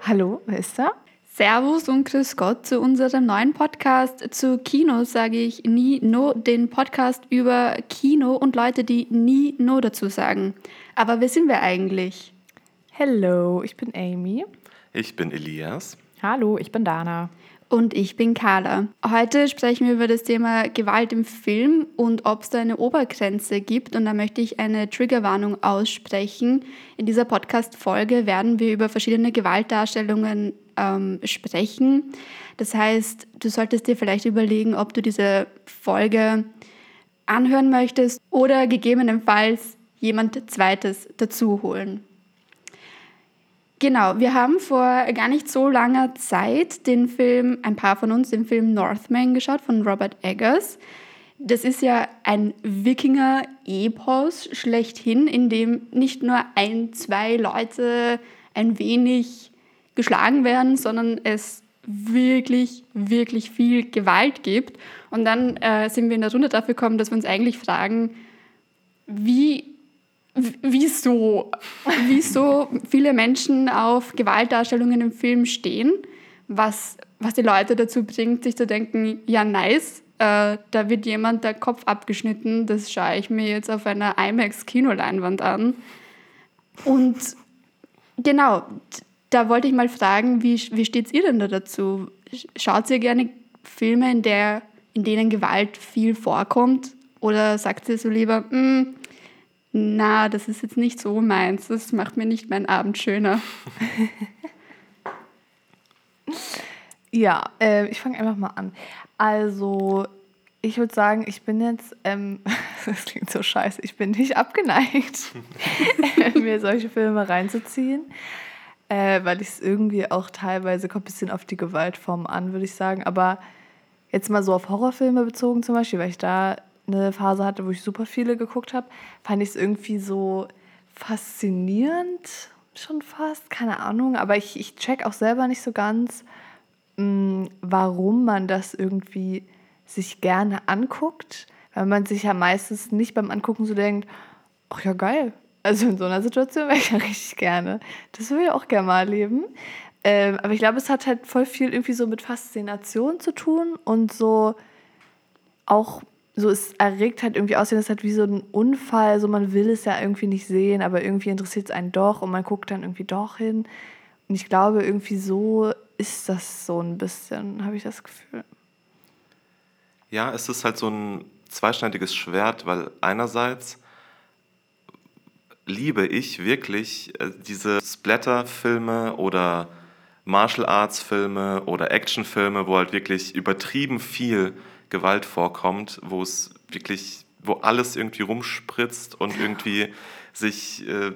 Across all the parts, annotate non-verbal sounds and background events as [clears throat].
Hallo, wer ist da? Servus und Grüß Gott zu unserem neuen Podcast zu Kino, sage ich nie no, den Podcast über Kino und Leute, die nie no dazu sagen. Aber wer sind wir eigentlich? Hello, ich bin Amy. Ich bin Elias. Hallo, ich bin Dana. Und ich bin Carla. Heute sprechen wir über das Thema Gewalt im Film und ob es da eine Obergrenze gibt. Und da möchte ich eine Triggerwarnung aussprechen. In dieser Podcast-Folge werden wir über verschiedene Gewaltdarstellungen ähm, sprechen. Das heißt, du solltest dir vielleicht überlegen, ob du diese Folge anhören möchtest oder gegebenenfalls jemand Zweites dazu holen. Genau, wir haben vor gar nicht so langer Zeit den Film, ein paar von uns, den Film Northman geschaut von Robert Eggers. Das ist ja ein Wikinger-Epos schlechthin, in dem nicht nur ein, zwei Leute ein wenig geschlagen werden, sondern es wirklich, wirklich viel Gewalt gibt. Und dann äh, sind wir in der Runde dafür gekommen, dass wir uns eigentlich fragen, wie wieso, wieso viele Menschen auf Gewaltdarstellungen im Film stehen, was, was die Leute dazu bringt, sich zu denken, ja nice, äh, da wird jemand der Kopf abgeschnitten, das schaue ich mir jetzt auf einer IMAX-Kinoleinwand an. Und genau, da wollte ich mal fragen, wie, wie steht ihr denn da dazu? Schaut ihr gerne Filme, in, der, in denen Gewalt viel vorkommt? Oder sagt ihr so lieber, mm, na, das ist jetzt nicht so meins, das macht mir nicht meinen Abend schöner. [laughs] ja, äh, ich fange einfach mal an. Also, ich würde sagen, ich bin jetzt, ähm, [laughs] das klingt so scheiße, ich bin nicht abgeneigt, [laughs] mir solche Filme reinzuziehen, äh, weil ich es irgendwie auch teilweise kommt ein bisschen auf die Gewaltform an, würde ich sagen. Aber jetzt mal so auf Horrorfilme bezogen zum Beispiel, weil ich da eine Phase hatte, wo ich super viele geguckt habe, fand ich es irgendwie so faszinierend, schon fast, keine Ahnung, aber ich, ich check auch selber nicht so ganz, mh, mm, warum man das irgendwie sich gerne anguckt, weil man sich ja meistens nicht beim Angucken so denkt, ach ja geil, also in so einer Situation wäre ich ja richtig gerne. Das würde ich auch gerne mal erleben. Ähm, aber ich glaube, es hat halt voll viel irgendwie so mit Faszination zu tun und so auch so es erregt halt irgendwie aussehen, es ist halt wie so ein Unfall, so man will es ja irgendwie nicht sehen, aber irgendwie interessiert es einen doch und man guckt dann irgendwie doch hin. Und ich glaube, irgendwie so ist das so ein bisschen, habe ich das Gefühl. Ja, es ist halt so ein zweischneidiges Schwert, weil einerseits liebe ich wirklich äh, diese Splatter-Filme oder Martial Arts-Filme oder Action-Filme, wo halt wirklich übertrieben viel Gewalt vorkommt, wo es wirklich, wo alles irgendwie rumspritzt und irgendwie sich äh,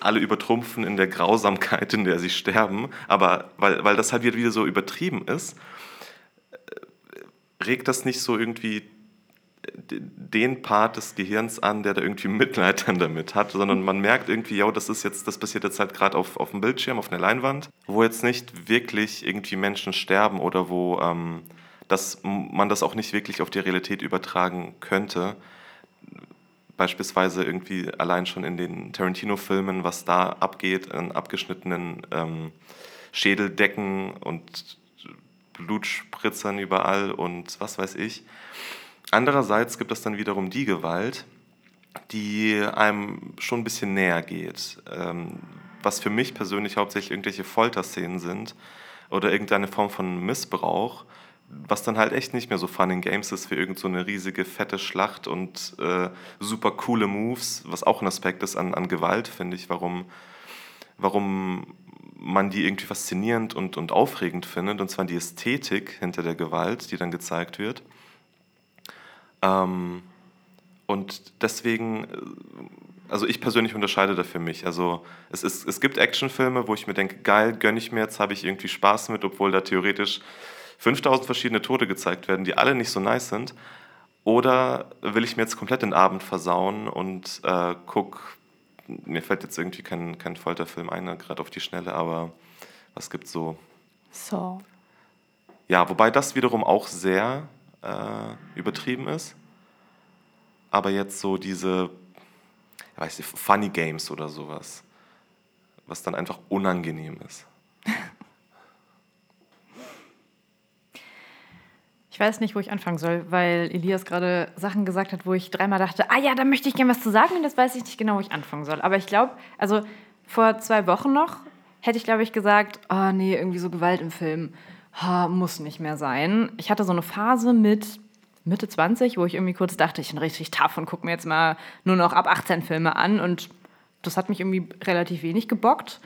alle übertrumpfen in der Grausamkeit, in der sie sterben. Aber weil, weil das halt wieder so übertrieben ist, äh, regt das nicht so irgendwie den Part des Gehirns an, der da irgendwie Mitleid dann damit hat, sondern man merkt irgendwie, ja, das ist jetzt, das passiert jetzt halt gerade auf, auf dem Bildschirm, auf einer Leinwand, wo jetzt nicht wirklich irgendwie Menschen sterben oder wo ähm, dass man das auch nicht wirklich auf die Realität übertragen könnte. Beispielsweise irgendwie allein schon in den Tarantino-Filmen, was da abgeht, in abgeschnittenen ähm, Schädeldecken und Blutspritzern überall und was weiß ich. Andererseits gibt es dann wiederum die Gewalt, die einem schon ein bisschen näher geht. Ähm, was für mich persönlich hauptsächlich irgendwelche Folterszenen sind oder irgendeine Form von Missbrauch, was dann halt echt nicht mehr so Fun in Games ist für irgend so eine riesige, fette Schlacht und äh, super coole Moves, was auch ein Aspekt ist an, an Gewalt, finde ich, warum, warum man die irgendwie faszinierend und, und aufregend findet, und zwar die Ästhetik hinter der Gewalt, die dann gezeigt wird. Ähm, und deswegen, äh, also ich persönlich unterscheide da für mich. Also es, ist, es gibt Actionfilme, wo ich mir denke, geil, gönne ich mir, jetzt habe ich irgendwie Spaß mit, obwohl da theoretisch 5000 verschiedene Tote gezeigt werden, die alle nicht so nice sind? Oder will ich mir jetzt komplett den Abend versauen und äh, guck, mir fällt jetzt irgendwie kein, kein Folterfilm ein, ne, gerade auf die Schnelle, aber was gibt's so? So. Ja, wobei das wiederum auch sehr äh, übertrieben ist. Aber jetzt so diese weiß ich, Funny Games oder sowas. Was dann einfach unangenehm ist. [laughs] weiß nicht, wo ich anfangen soll, weil Elias gerade Sachen gesagt hat, wo ich dreimal dachte, ah ja, da möchte ich gerne was zu sagen und jetzt weiß ich nicht genau, wo ich anfangen soll. Aber ich glaube, also vor zwei Wochen noch hätte ich, glaube ich, gesagt, ah oh, nee, irgendwie so Gewalt im Film ha, muss nicht mehr sein. Ich hatte so eine Phase mit Mitte 20, wo ich irgendwie kurz dachte, ich bin richtig tough und gucke mir jetzt mal nur noch ab 18 Filme an und das hat mich irgendwie relativ wenig gebockt.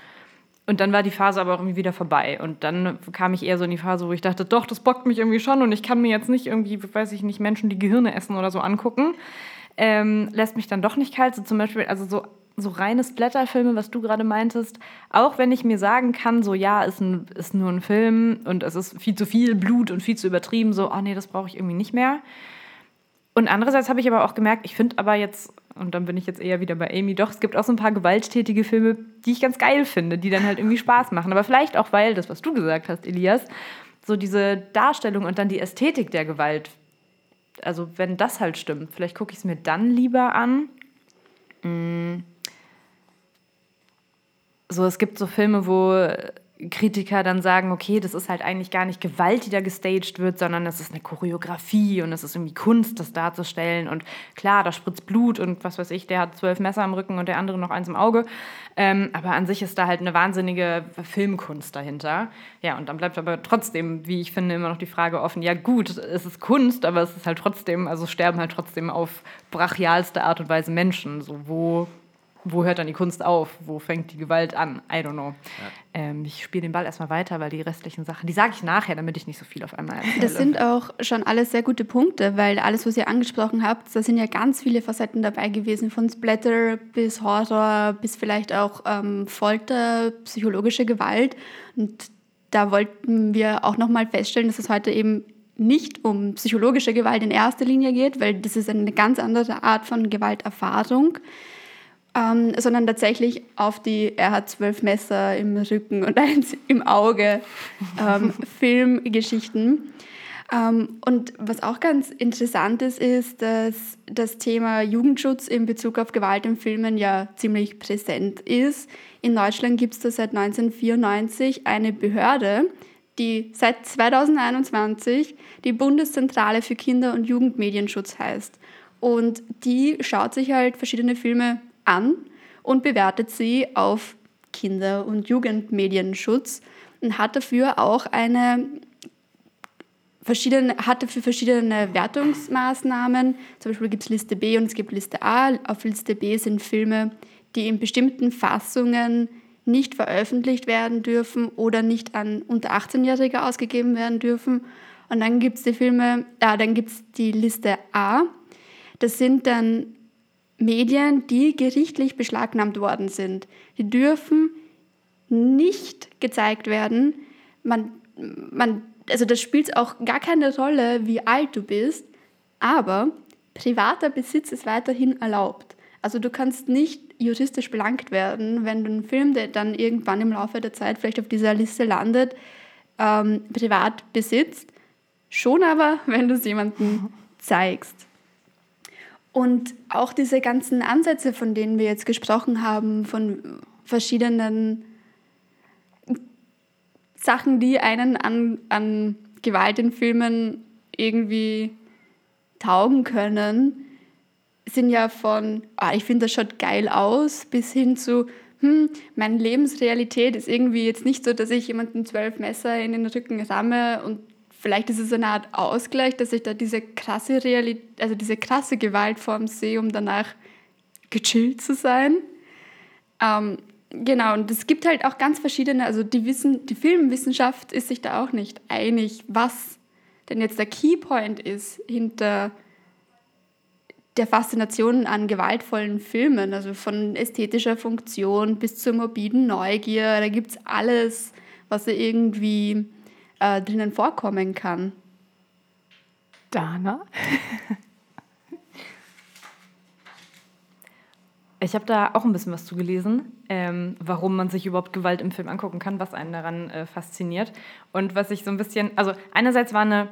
Und dann war die Phase aber auch irgendwie wieder vorbei. Und dann kam ich eher so in die Phase, wo ich dachte, doch, das bockt mich irgendwie schon und ich kann mir jetzt nicht irgendwie, weiß ich nicht, Menschen, die Gehirne essen oder so angucken. Ähm, lässt mich dann doch nicht kalt. So zum Beispiel, also so, so reine Splatterfilme, was du gerade meintest, auch wenn ich mir sagen kann, so ja, ist, ein, ist nur ein Film und es ist viel zu viel Blut und viel zu übertrieben, so, oh nee, das brauche ich irgendwie nicht mehr. Und andererseits habe ich aber auch gemerkt, ich finde aber jetzt und dann bin ich jetzt eher wieder bei Amy. Doch, es gibt auch so ein paar gewalttätige Filme, die ich ganz geil finde, die dann halt irgendwie Spaß machen. Aber vielleicht auch, weil das, was du gesagt hast, Elias, so diese Darstellung und dann die Ästhetik der Gewalt, also wenn das halt stimmt, vielleicht gucke ich es mir dann lieber an. Mm. So, es gibt so Filme, wo Kritiker dann sagen, okay, das ist halt eigentlich gar nicht Gewalt, die da gestaged wird, sondern das ist eine Choreografie und es ist irgendwie Kunst, das darzustellen. Und klar, da spritzt Blut und was weiß ich, der hat zwölf Messer im Rücken und der andere noch eins im Auge. Ähm, aber an sich ist da halt eine wahnsinnige Filmkunst dahinter. Ja, und dann bleibt aber trotzdem, wie ich finde, immer noch die Frage offen, ja gut, es ist Kunst, aber es ist halt trotzdem, also sterben halt trotzdem auf brachialste Art und Weise Menschen. So, wo wo hört dann die Kunst auf? Wo fängt die Gewalt an? I don't know. Ja. Ähm, ich spiele den Ball erstmal weiter, weil die restlichen Sachen, die sage ich nachher, damit ich nicht so viel auf einmal erzähle. Das sind auch schon alles sehr gute Punkte, weil alles, was ihr angesprochen habt, da sind ja ganz viele Facetten dabei gewesen, von Splatter bis Horror, bis vielleicht auch ähm, Folter, psychologische Gewalt. Und da wollten wir auch nochmal feststellen, dass es heute eben nicht um psychologische Gewalt in erster Linie geht, weil das ist eine ganz andere Art von Gewalterfahrung ähm, sondern tatsächlich auf die, er hat zwölf Messer im Rücken und [laughs] eins im Auge, ähm, [laughs] Filmgeschichten. Ähm, und was auch ganz interessant ist, ist, dass das Thema Jugendschutz in Bezug auf Gewalt in Filmen ja ziemlich präsent ist. In Deutschland gibt es da seit 1994 eine Behörde, die seit 2021 die Bundeszentrale für Kinder- und Jugendmedienschutz heißt. Und die schaut sich halt verschiedene Filme an und bewertet sie auf Kinder- und Jugendmedienschutz und hat dafür auch eine verschiedene, hat dafür verschiedene Wertungsmaßnahmen. Zum Beispiel gibt es Liste B und es gibt Liste A. Auf Liste B sind Filme, die in bestimmten Fassungen nicht veröffentlicht werden dürfen oder nicht an unter 18-Jährige ausgegeben werden dürfen. Und dann gibt es die Filme, äh, dann gibt es die Liste A. Das sind dann Medien, die gerichtlich beschlagnahmt worden sind. Die dürfen nicht gezeigt werden. Man, man, also das spielt auch gar keine Rolle, wie alt du bist, aber privater Besitz ist weiterhin erlaubt. Also du kannst nicht juristisch belangt werden, wenn du einen Film, der dann irgendwann im Laufe der Zeit vielleicht auf dieser Liste landet, ähm, privat besitzt. Schon aber, [laughs] wenn du es jemandem zeigst. Und auch diese ganzen Ansätze, von denen wir jetzt gesprochen haben, von verschiedenen Sachen, die einen an, an Gewalt in Filmen irgendwie taugen können, sind ja von, ah, ich finde, das schaut geil aus, bis hin zu, hm, meine Lebensrealität ist irgendwie jetzt nicht so, dass ich jemanden zwölf Messer in den Rücken ramme und vielleicht ist es eine Art Ausgleich, dass ich da diese krasse Realität, also diese krasse Gewaltform sehe, um danach gechillt zu sein. Ähm, genau, und es gibt halt auch ganz verschiedene, also die, Wissen, die Filmwissenschaft ist sich da auch nicht einig, was denn jetzt der Keypoint ist hinter der Faszination an gewaltvollen Filmen, also von ästhetischer Funktion bis zur morbiden Neugier, da gibt es alles, was irgendwie äh, drinnen vorkommen kann. Dana? [laughs] Ich habe da auch ein bisschen was zu gelesen, ähm, warum man sich überhaupt Gewalt im Film angucken kann, was einen daran äh, fasziniert. Und was ich so ein bisschen, also einerseits war eine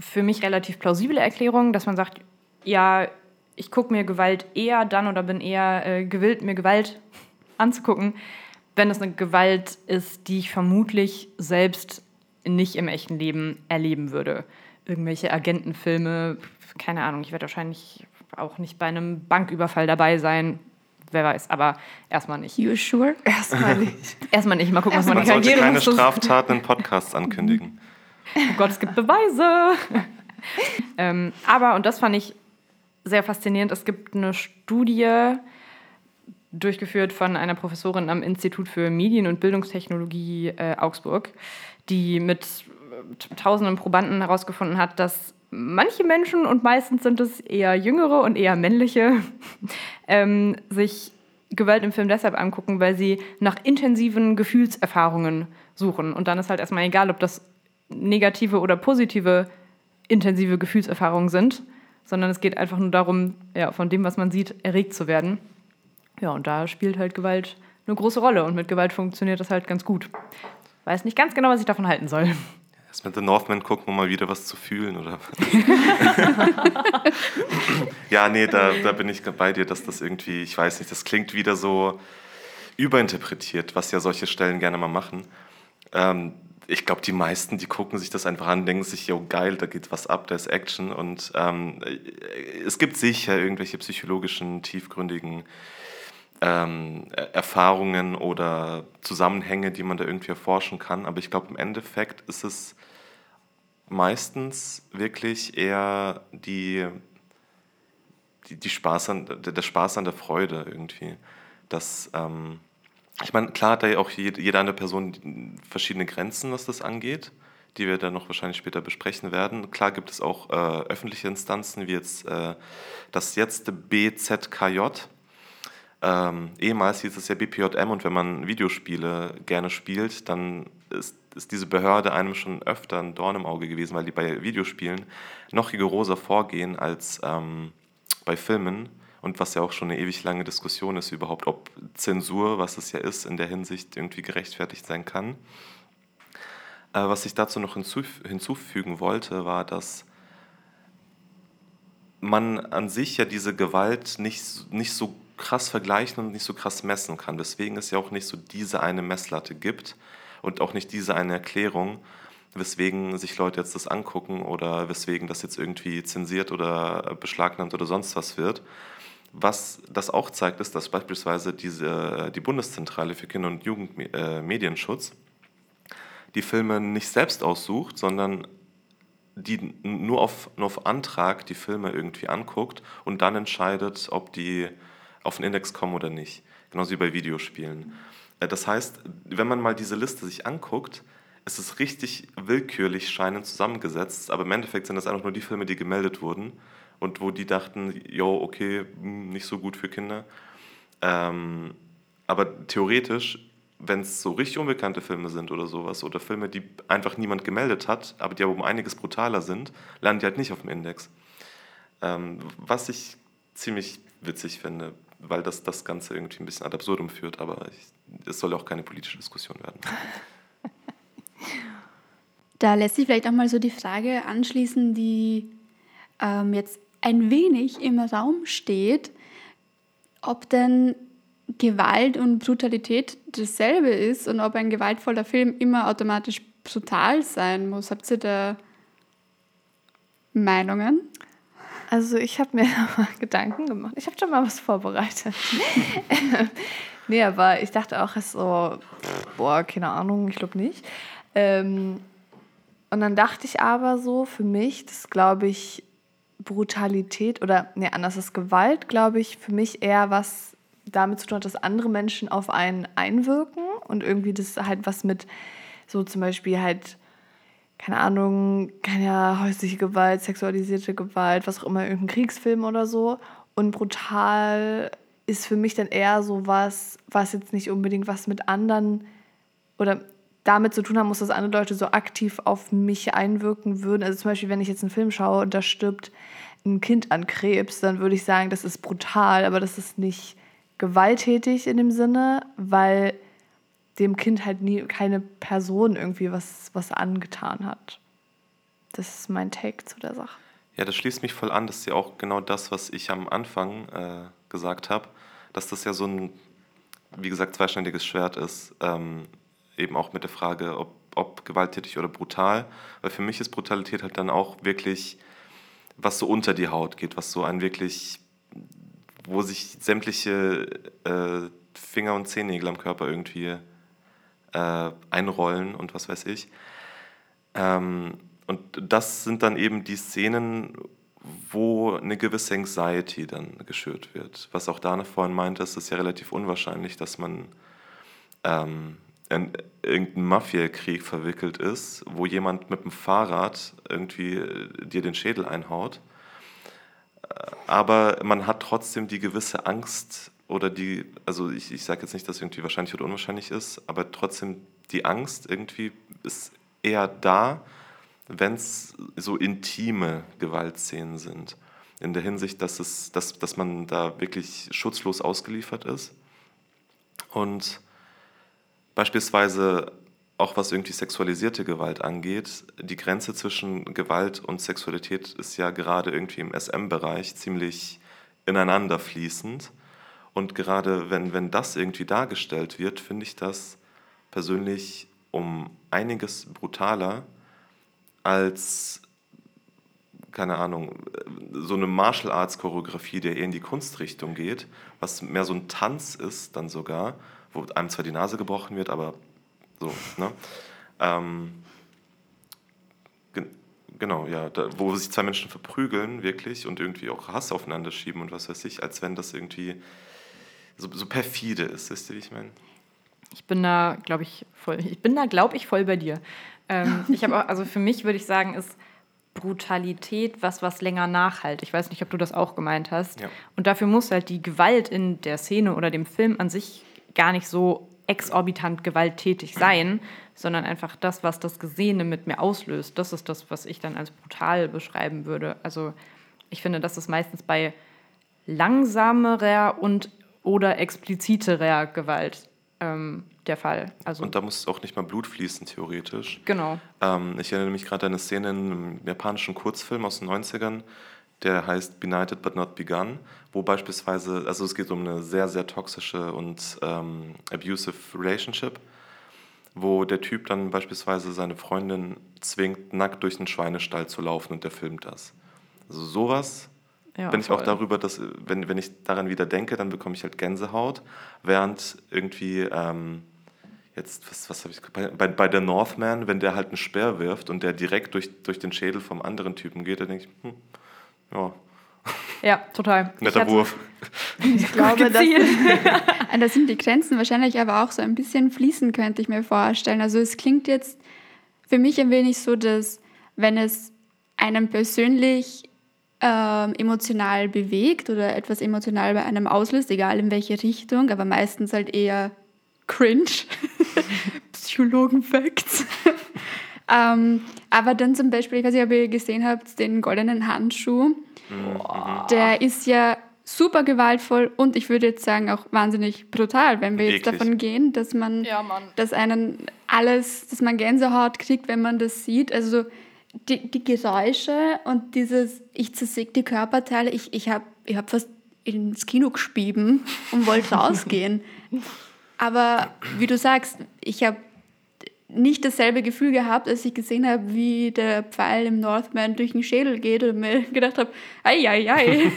für mich relativ plausible Erklärung, dass man sagt, ja, ich gucke mir Gewalt eher dann oder bin eher äh, gewillt, mir Gewalt [laughs] anzugucken, wenn es eine Gewalt ist, die ich vermutlich selbst nicht im echten Leben erleben würde. Irgendwelche Agentenfilme, keine Ahnung, ich werde wahrscheinlich auch nicht bei einem Banküberfall dabei sein. Wer weiß, aber erstmal nicht. You sure? [laughs] Erstmal nicht. Erstmal nicht. Mal gucken, was meine Man sollte Karriere keine noch so- Straftaten in Podcasts ankündigen. Oh Gott, es gibt Beweise. [laughs] ähm, aber, und das fand ich sehr faszinierend, es gibt eine Studie, durchgeführt von einer Professorin am Institut für Medien- und Bildungstechnologie äh, Augsburg, die mit äh, tausenden Probanden herausgefunden hat, dass manche Menschen, und meistens sind es eher jüngere und eher männliche, [laughs] ähm, sich Gewalt im Film deshalb angucken, weil sie nach intensiven Gefühlserfahrungen suchen. Und dann ist halt erstmal egal, ob das negative oder positive intensive Gefühlserfahrungen sind, sondern es geht einfach nur darum, ja, von dem, was man sieht, erregt zu werden. Ja, und da spielt halt Gewalt eine große Rolle und mit Gewalt funktioniert das halt ganz gut. Weiß nicht ganz genau, was ich davon halten soll. Erst mit The Northman gucken, um mal wieder was zu fühlen, oder? [laughs] ja, nee, da, da bin ich bei dir, dass das irgendwie, ich weiß nicht, das klingt wieder so überinterpretiert, was ja solche Stellen gerne mal machen. Ähm, ich glaube, die meisten, die gucken sich das einfach an, denken sich, jo, geil, da geht was ab, da ist Action. Und ähm, es gibt sicher irgendwelche psychologischen, tiefgründigen ähm, Erfahrungen oder Zusammenhänge, die man da irgendwie erforschen kann. Aber ich glaube, im Endeffekt ist es meistens wirklich eher die, die, die Spaß an, der der Spaß an der Freude irgendwie. Das, ähm, ich meine, klar hat da ja auch jede, jede andere Person verschiedene Grenzen, was das angeht, die wir dann noch wahrscheinlich später besprechen werden. Klar gibt es auch äh, öffentliche Instanzen, wie jetzt äh, das jetzt BZKJ. Ähm, ehemals hieß es ja BPJM und wenn man Videospiele gerne spielt, dann ist, ist diese Behörde einem schon öfter ein Dorn im Auge gewesen, weil die bei Videospielen noch rigoroser vorgehen als ähm, bei Filmen und was ja auch schon eine ewig lange Diskussion ist überhaupt, ob Zensur, was es ja ist, in der Hinsicht irgendwie gerechtfertigt sein kann. Äh, was ich dazu noch hinzuf hinzufügen wollte, war, dass man an sich ja diese Gewalt nicht, nicht so krass vergleichen und nicht so krass messen kann. Deswegen es ja auch nicht so diese eine Messlatte gibt und auch nicht diese eine Erklärung, weswegen sich Leute jetzt das angucken oder weswegen das jetzt irgendwie zensiert oder beschlagnahmt oder sonst was wird. Was das auch zeigt, ist, dass beispielsweise diese, die Bundeszentrale für Kinder- und Jugendmedienschutz die Filme nicht selbst aussucht, sondern die nur auf, nur auf Antrag die Filme irgendwie anguckt und dann entscheidet, ob die auf den Index kommen oder nicht. Genauso wie bei Videospielen. Äh, Das heißt, wenn man mal diese Liste sich anguckt, ist es richtig willkürlich scheinend zusammengesetzt, aber im Endeffekt sind das einfach nur die Filme, die gemeldet wurden und wo die dachten, jo, okay, hm, nicht so gut für Kinder. Ähm, aber theoretisch, wenn es so richtig unbekannte Filme sind oder sowas, oder Filme, die einfach niemand gemeldet hat, aber die aber um einiges brutaler sind, landen die halt nicht auf dem Index. Ähm, was ich ziemlich witzig finde, weil das das Ganze irgendwie ein bisschen ad absurdum führt, aber es soll auch keine politische Diskussion werden. [laughs] Da lässt sich vielleicht auch mal so die Frage anschließen, die ähm, jetzt ein wenig im Raum steht, ob denn Gewalt und Brutalität dasselbe ist und ob ein gewaltvoller Film immer automatisch brutal sein muss. Habt ihr da Meinungen? Also ich habe mir [laughs] mal Gedanken gemacht. Ich habe schon mal was vorbereitet. [laughs] nee, aber ich dachte auch erst so, boah, keine Ahnung, ich glaube nicht. Ähm, und dann dachte ich aber so, für mich, das glaube ich, Brutalität oder, nee, anders ist Gewalt, glaube ich, für mich eher was damit zu tun hat, dass andere Menschen auf einen einwirken und irgendwie das halt was mit so zum Beispiel halt keine Ahnung, keine häusliche Gewalt, sexualisierte Gewalt, was auch immer, irgendein Kriegsfilm oder so. Und brutal ist für mich dann eher so was, was jetzt nicht unbedingt was mit anderen oder damit zu tun haben muss, dass andere Leute so aktiv auf mich einwirken würden. Also zum Beispiel, wenn ich jetzt einen Film schaue und da stirbt ein Kind an Krebs, dann würde ich sagen, das ist brutal, aber das ist nicht gewalttätig in dem Sinne, weil dem Kind halt nie keine Person irgendwie was, was angetan hat. Das ist mein Take zu der Sache. Ja, das schließt mich voll an. Das ist ja auch genau das, was ich am Anfang äh, gesagt habe, dass das ja so ein, wie gesagt, zweischneidiges Schwert ist. Ähm, eben auch mit der Frage, ob, ob gewalttätig oder brutal. Weil für mich ist Brutalität halt dann auch wirklich, was so unter die Haut geht, was so ein wirklich, wo sich sämtliche äh, Finger und Zehennägel am Körper irgendwie äh, einrollen und was weiß ich. Ähm, und das sind dann eben die Szenen, wo eine gewisse Anxiety dann geschürt wird. Was auch Dana vorhin meinte, es ist ja relativ unwahrscheinlich, dass man ähm, in irgendeinen Mafiakrieg verwickelt ist, wo jemand mit dem Fahrrad irgendwie äh, dir den Schädel einhaut. Äh, aber man hat trotzdem die gewisse Angst oder die, also ich, ich sage jetzt nicht, dass irgendwie wahrscheinlich oder unwahrscheinlich ist, aber trotzdem die Angst irgendwie ist eher da, wenn es so intime Gewaltszenen sind. In der Hinsicht, dass, es, dass, dass man da wirklich schutzlos ausgeliefert ist. Und beispielsweise auch was irgendwie sexualisierte Gewalt angeht, die Grenze zwischen Gewalt und Sexualität ist ja gerade irgendwie im SM-Bereich ziemlich ineinander fließend. Und gerade wenn, wenn das irgendwie dargestellt wird, finde ich das persönlich um einiges brutaler als, keine Ahnung, so eine Martial Arts Choreografie, der eher in die Kunstrichtung geht, was mehr so ein Tanz ist dann sogar, wo einem zwar die Nase gebrochen wird, aber so, ne? Ähm, genau, ja, da, wo sich zwei Menschen verprügeln, wirklich, und irgendwie auch Hass aufeinander schieben und was weiß ich, als wenn das irgendwie so, so perfide ist, wisst ihr, wie ich meine? Ich bin da, glaube ich, voll, ich bin da, glaube ich, voll bei dir. Ähm, [laughs] ich habe also für mich würde ich sagen, ist Brutalität was, was länger nachhalt. Ich weiß nicht, ob du das auch gemeint hast. Ja. Und dafür muss halt die Gewalt in der Szene oder dem Film an sich gar nicht so exorbitant gewalttätig sein, sondern einfach das, was das Gesehene mit mir auslöst. Das ist das, was ich dann als brutal beschreiben würde. Also ich finde, das ist meistens bei langsamerer und oder expliziterer Gewalt ähm, der Fall. Also und da muss auch nicht mal Blut fließen, theoretisch. Genau. Ähm, ich erinnere mich gerade an eine Szene in einem japanischen Kurzfilm aus den 90ern, der heißt Benighted But Not Begun, wo beispielsweise, also es geht um eine sehr, sehr toxische und ähm, abusive Relationship, wo der Typ dann beispielsweise seine Freundin zwingt, nackt durch einen Schweinestall zu laufen und der filmt das. Also sowas ja, bin ich auch darüber, dass, wenn, wenn ich daran wieder denke, dann bekomme ich halt Gänsehaut, während irgendwie, ähm, jetzt, was, was habe ich, bei, bei der Northman, wenn der halt einen Speer wirft und der direkt durch, durch den Schädel vom anderen Typen geht, dann denke ich, hm, ja. Ja, total. [laughs] Netter Wurf. [laughs] Ich glaube, dass, [laughs] das sind die Grenzen wahrscheinlich aber auch so ein bisschen fließen, könnte ich mir vorstellen. Also es klingt jetzt für mich ein wenig so, dass wenn es einem persönlich ähm, emotional bewegt oder etwas emotional bei einem auslöst, egal in welche Richtung, aber meistens halt eher cringe. [laughs] Psychologen-Facts. [laughs] ähm, aber dann zum Beispiel, ich weiß nicht, ob ihr gesehen habt, den goldenen Handschuh. Mhm. Der ist ja super gewaltvoll und ich würde jetzt sagen auch wahnsinnig brutal, wenn wir jetzt Eklig. davon gehen, dass man, ja, dass einen alles, dass man Gänsehaut kriegt, wenn man das sieht. Also die, die Geräusche und dieses, ich zersäge die Körperteile, ich, ich habe ich hab fast ins Kino gespieben und wollte [laughs] rausgehen. Aber wie du sagst, ich habe nicht dasselbe Gefühl gehabt, als ich gesehen habe, wie der Pfeil im Northman durch den Schädel geht und mir [laughs] gedacht habe, ei, ei, ei.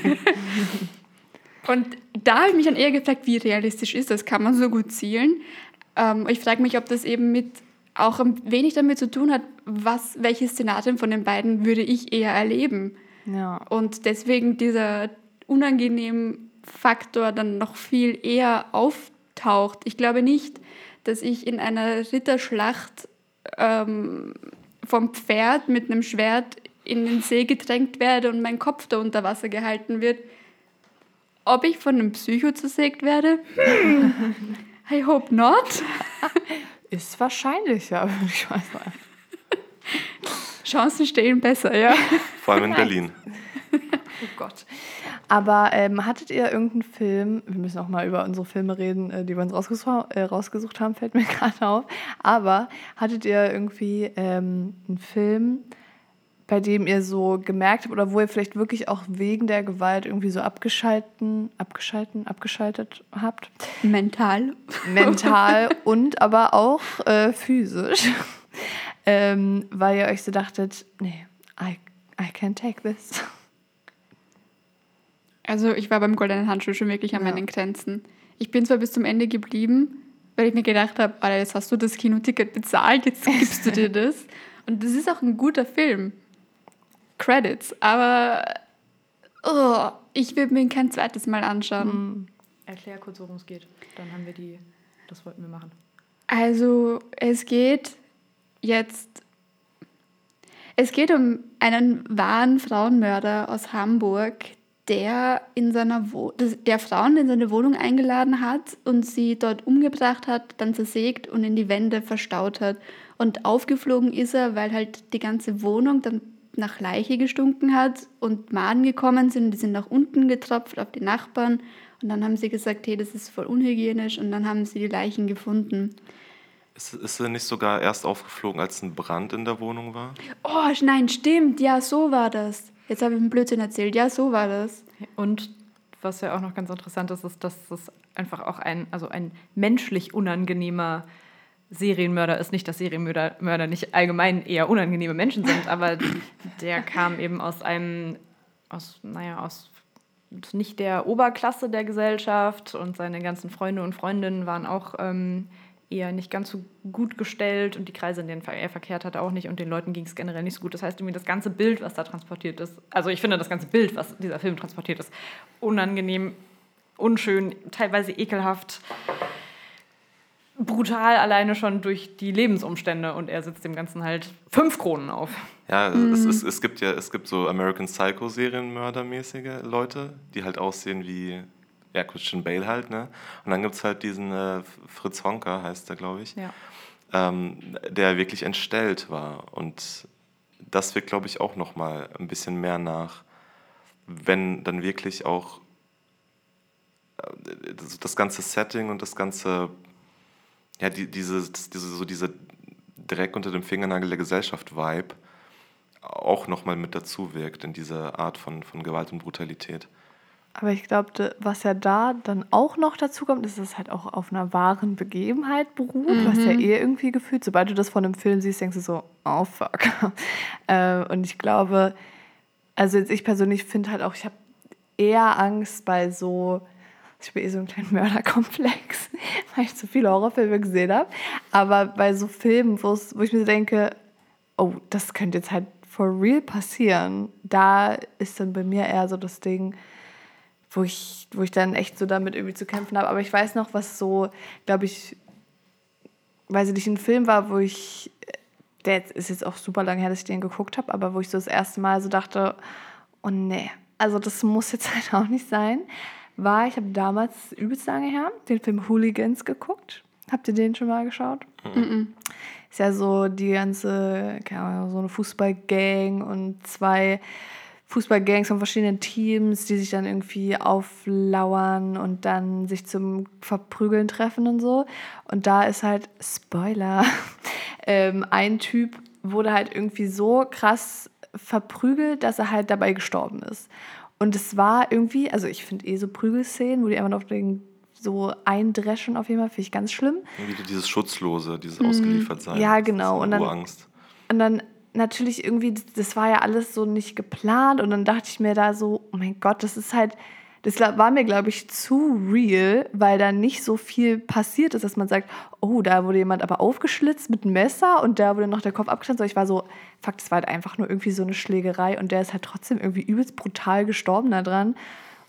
[laughs] und da habe ich mich dann eher gefragt, wie realistisch ist das? Kann man so gut zielen? Ähm, ich frage mich, ob das eben mit auch ein wenig damit zu tun hat, was, welche Szenarien von den beiden würde ich eher erleben. Ja. Und deswegen dieser unangenehme Faktor dann noch viel eher auftaucht. Ich glaube nicht, dass ich in einer Ritterschlacht ähm, vom Pferd mit einem Schwert in den See gedrängt werde und mein Kopf da unter Wasser gehalten wird. Ob ich von einem Psycho zersägt werde? [laughs] I hope not. [laughs] Ist wahrscheinlicher, würde ich mal sagen. [laughs] Chancen stehen besser, ja. Vor allem in [laughs] Berlin. oh Gott. Aber ähm, hattet ihr irgendeinen Film, wir müssen auch mal über unsere Filme reden, äh, die wir uns rausgesucht, äh, rausgesucht haben, fällt mir [laughs] gerade auf. Aber hattet ihr irgendwie ähm, einen Film, bei dem ihr so gemerkt habt oder wo ihr vielleicht wirklich auch wegen der Gewalt irgendwie so abgeschalten, abgeschalten, abgeschaltet habt? Mental. Mental und aber auch äh, physisch. Ähm, weil ihr euch so dachtet, nee, I, I can't take this. Also ich war beim Goldenen Handschuh schon wirklich an Ja. meinen Grenzen. Ich bin zwar bis zum Ende geblieben, weil ich mir gedacht habe, Alter, jetzt hast du das Kinoticket bezahlt, jetzt gibst du dir [laughs] das. Und das ist auch ein guter Film. Credits, aber oh, ich will mir ihn kein zweites Mal anschauen. Erklär kurz, worum es geht. Dann haben wir die, das wollten wir machen. Also es geht jetzt, es geht um einen wahren Frauenmörder aus Hamburg, der in seiner der Frauen in seine Wohnung eingeladen hat und sie dort umgebracht hat, dann zersägt und in die Wände verstaut hat. Und aufgeflogen ist er, weil halt die ganze Wohnung dann nach Leiche gestunken hat und Maden gekommen sind. Die sind nach unten getropft auf die Nachbarn. Und dann haben sie gesagt, hey, das ist voll unhygienisch. Und dann haben sie die Leichen gefunden. Ist, ist er nicht sogar erst aufgeflogen, als ein Brand in der Wohnung war? Oh, nein, stimmt. Ja, so war das. Jetzt habe ich einen Blödsinn erzählt. Ja, so war das. Und was ja auch noch ganz interessant ist, ist, dass es einfach auch ein, also ein menschlich unangenehmer Serienmörder ist. Nicht, dass Serienmörder Mörder nicht allgemein eher unangenehme Menschen sind, aber der kam eben aus einem, aus, naja, aus nicht der Oberklasse der Gesellschaft und seine ganzen Freunde und Freundinnen waren auch ähm, eher nicht ganz so gut gestellt und die Kreise, in denen er verkehrt hatte, auch nicht und den Leuten ging es generell nicht so gut. Das heißt, irgendwie das ganze Bild, was da transportiert ist, also ich finde das ganze Bild, was dieser Film transportiert ist, unangenehm, unschön, teilweise ekelhaft, brutal alleine schon durch die Lebensumstände und er sitzt dem Ganzen halt fünf Kronen auf. Ja, es, es, es gibt ja es gibt so American Psycho Serienmördermäßige Leute, die halt aussehen wie ja, Christian Bale halt, ne? Und dann gibt es halt diesen äh, Fritz Honka, heißt er, glaube ich, Ja. ähm, der wirklich entstellt war. Und das wird, glaube ich, auch noch mal ein bisschen mehr nach, wenn dann wirklich auch äh, das, ganze Setting und das ganze, ja, die, diese, diese, so diese Dreck unter dem Fingernagel der Gesellschaft-Vibe auch noch mal mit dazu wirkt in diese Art von, von Gewalt und Brutalität. Aber ich glaube, was ja da dann auch noch dazu kommt, ist, dass es halt auch auf einer wahren Begebenheit beruht, was ja eh irgendwie gefühlt. Sobald du das von einem Film siehst, denkst du so, oh fuck. [laughs] äh, und ich glaube, also jetzt ich persönlich finde halt auch, ich habe eher Angst bei so, ich habe eh so einen kleinen Mörderkomplex, [laughs] weil ich zu viele Horrorfilme gesehen habe. Aber bei so Filmen, wo ich mir so denke, oh, das könnte jetzt halt for real passieren, da ist dann bei mir eher so das Ding, wo ich, wo ich dann echt so damit irgendwie zu kämpfen habe. Aber ich weiß noch, was so, glaube ich, weiß ich nicht, ein Film war, wo ich, der ist jetzt auch super lange her, dass ich den geguckt habe, aber wo ich so das erste Mal so dachte, oh nee, also das muss jetzt [laughs] halt auch nicht sein, war, ich habe damals übelst lange her den Film Hooligans geguckt. Habt ihr den schon mal geschaut? Ist ja so die ganze, keine Ahnung, so eine Fußballgang und zwei Fußballgangs von verschiedenen Teams, die sich dann irgendwie auflauern und dann sich zum Verprügeln treffen und so. Und da ist halt, Spoiler, [laughs] ähm, ein Typ wurde halt irgendwie so krass verprügelt, dass er halt dabei gestorben ist. Und es war irgendwie, also ich finde eh so Prügelszenen, wo die einfach auf den so eindreschen auf jeden Fall, finde ich ganz schlimm. Wieder dieses Schutzlose, dieses Ausgeliefertsein. Mhm. Ja, genau. Und dann, dann- Urangst. Und dann natürlich irgendwie, das war ja alles so nicht geplant. Und dann dachte ich mir da so, oh mein Gott, das ist halt, das war mir, glaube ich, zu real, weil da nicht so viel passiert ist, dass man sagt, oh, da wurde jemand aber aufgeschlitzt mit einem Messer und da wurde noch der Kopf abgeschnitten. So, ich war so, fuck, das war halt einfach nur irgendwie so eine Schlägerei und der ist halt trotzdem irgendwie übelst brutal gestorben da dran.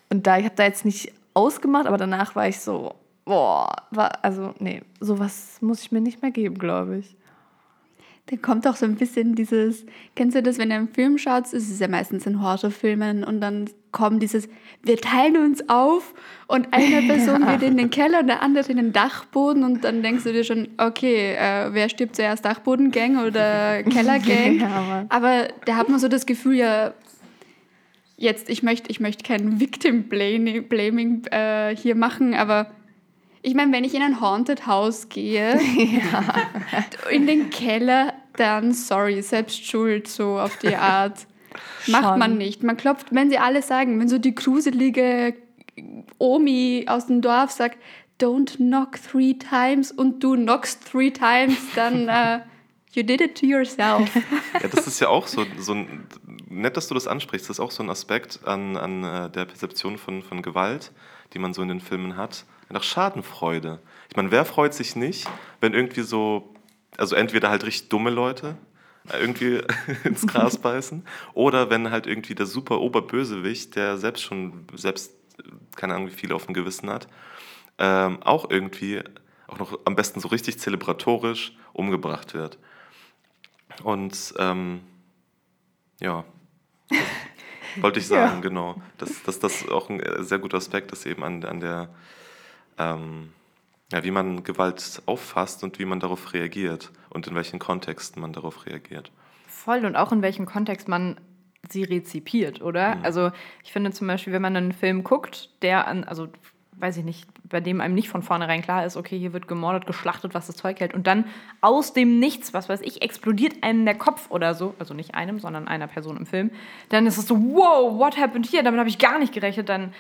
Und da, ich habe da jetzt nicht ausgemacht, aber danach war ich so, boah, war, also nee, sowas muss ich mir nicht mehr geben, glaube ich. Dann kommt auch so ein bisschen dieses, kennst du das, wenn du einen Film schaust, ist es ja meistens in Horrorfilmen und dann kommt dieses, wir teilen uns auf und eine [laughs] Person geht in den Keller und der andere in den Dachboden und dann denkst du dir schon, okay, äh, wer stirbt zuerst, Dachbodengang oder [laughs] Kellergang? Ja. Aber da hat man so das Gefühl, ja, jetzt, ich möchte ich möchte kein Victim Blaming, Blaming äh, hier machen, aber ich meine, wenn ich in ein Haunted House gehe, [laughs] in den Keller, dann sorry, selbst schuld, so auf die Art. [laughs] Macht Schon. man nicht. Man klopft, wenn sie alle sagen, wenn so die gruselige Omi aus dem Dorf sagt, don't knock three times und du knockst three times, dann uh, [laughs] you did it to yourself. Ja, das ist ja auch so, so ein, nett, dass du das ansprichst. Das ist auch so ein Aspekt an, an äh, der Perzeption von, von Gewalt, die man so in den Filmen hat. Nach Schadenfreude. Ich meine, wer freut sich nicht, wenn irgendwie so, also entweder halt richtig dumme Leute äh, irgendwie [laughs] ins Gras [laughs] beißen oder wenn halt irgendwie der super Oberbösewicht, der selbst schon, selbst, äh, keine Ahnung, wie viel auf dem Gewissen hat, ähm, auch irgendwie, auch noch am besten so richtig zelebratorisch umgebracht wird. Und ähm, ja, [laughs] wollte ich sagen, genau. Dass, dass das auch ein äh, sehr guter Aspekt ist eben an, an der, ähm, ja, wie man Gewalt auffasst und wie man darauf reagiert und in welchen Kontexten man darauf reagiert. Voll und auch in welchem Kontext man sie rezipiert, oder? Also ich finde zum Beispiel, wenn man einen Film guckt, der an, also weiß ich nicht, bei dem einem nicht von vornherein klar ist, okay, hier wird gemordet, geschlachtet, was das Zeug hält und dann aus dem Nichts, was weiß ich, explodiert einem der Kopf oder so, also nicht einem, sondern einer Person im Film, dann ist es so, wow, what happened here? Damit habe ich gar nicht gerechnet, dann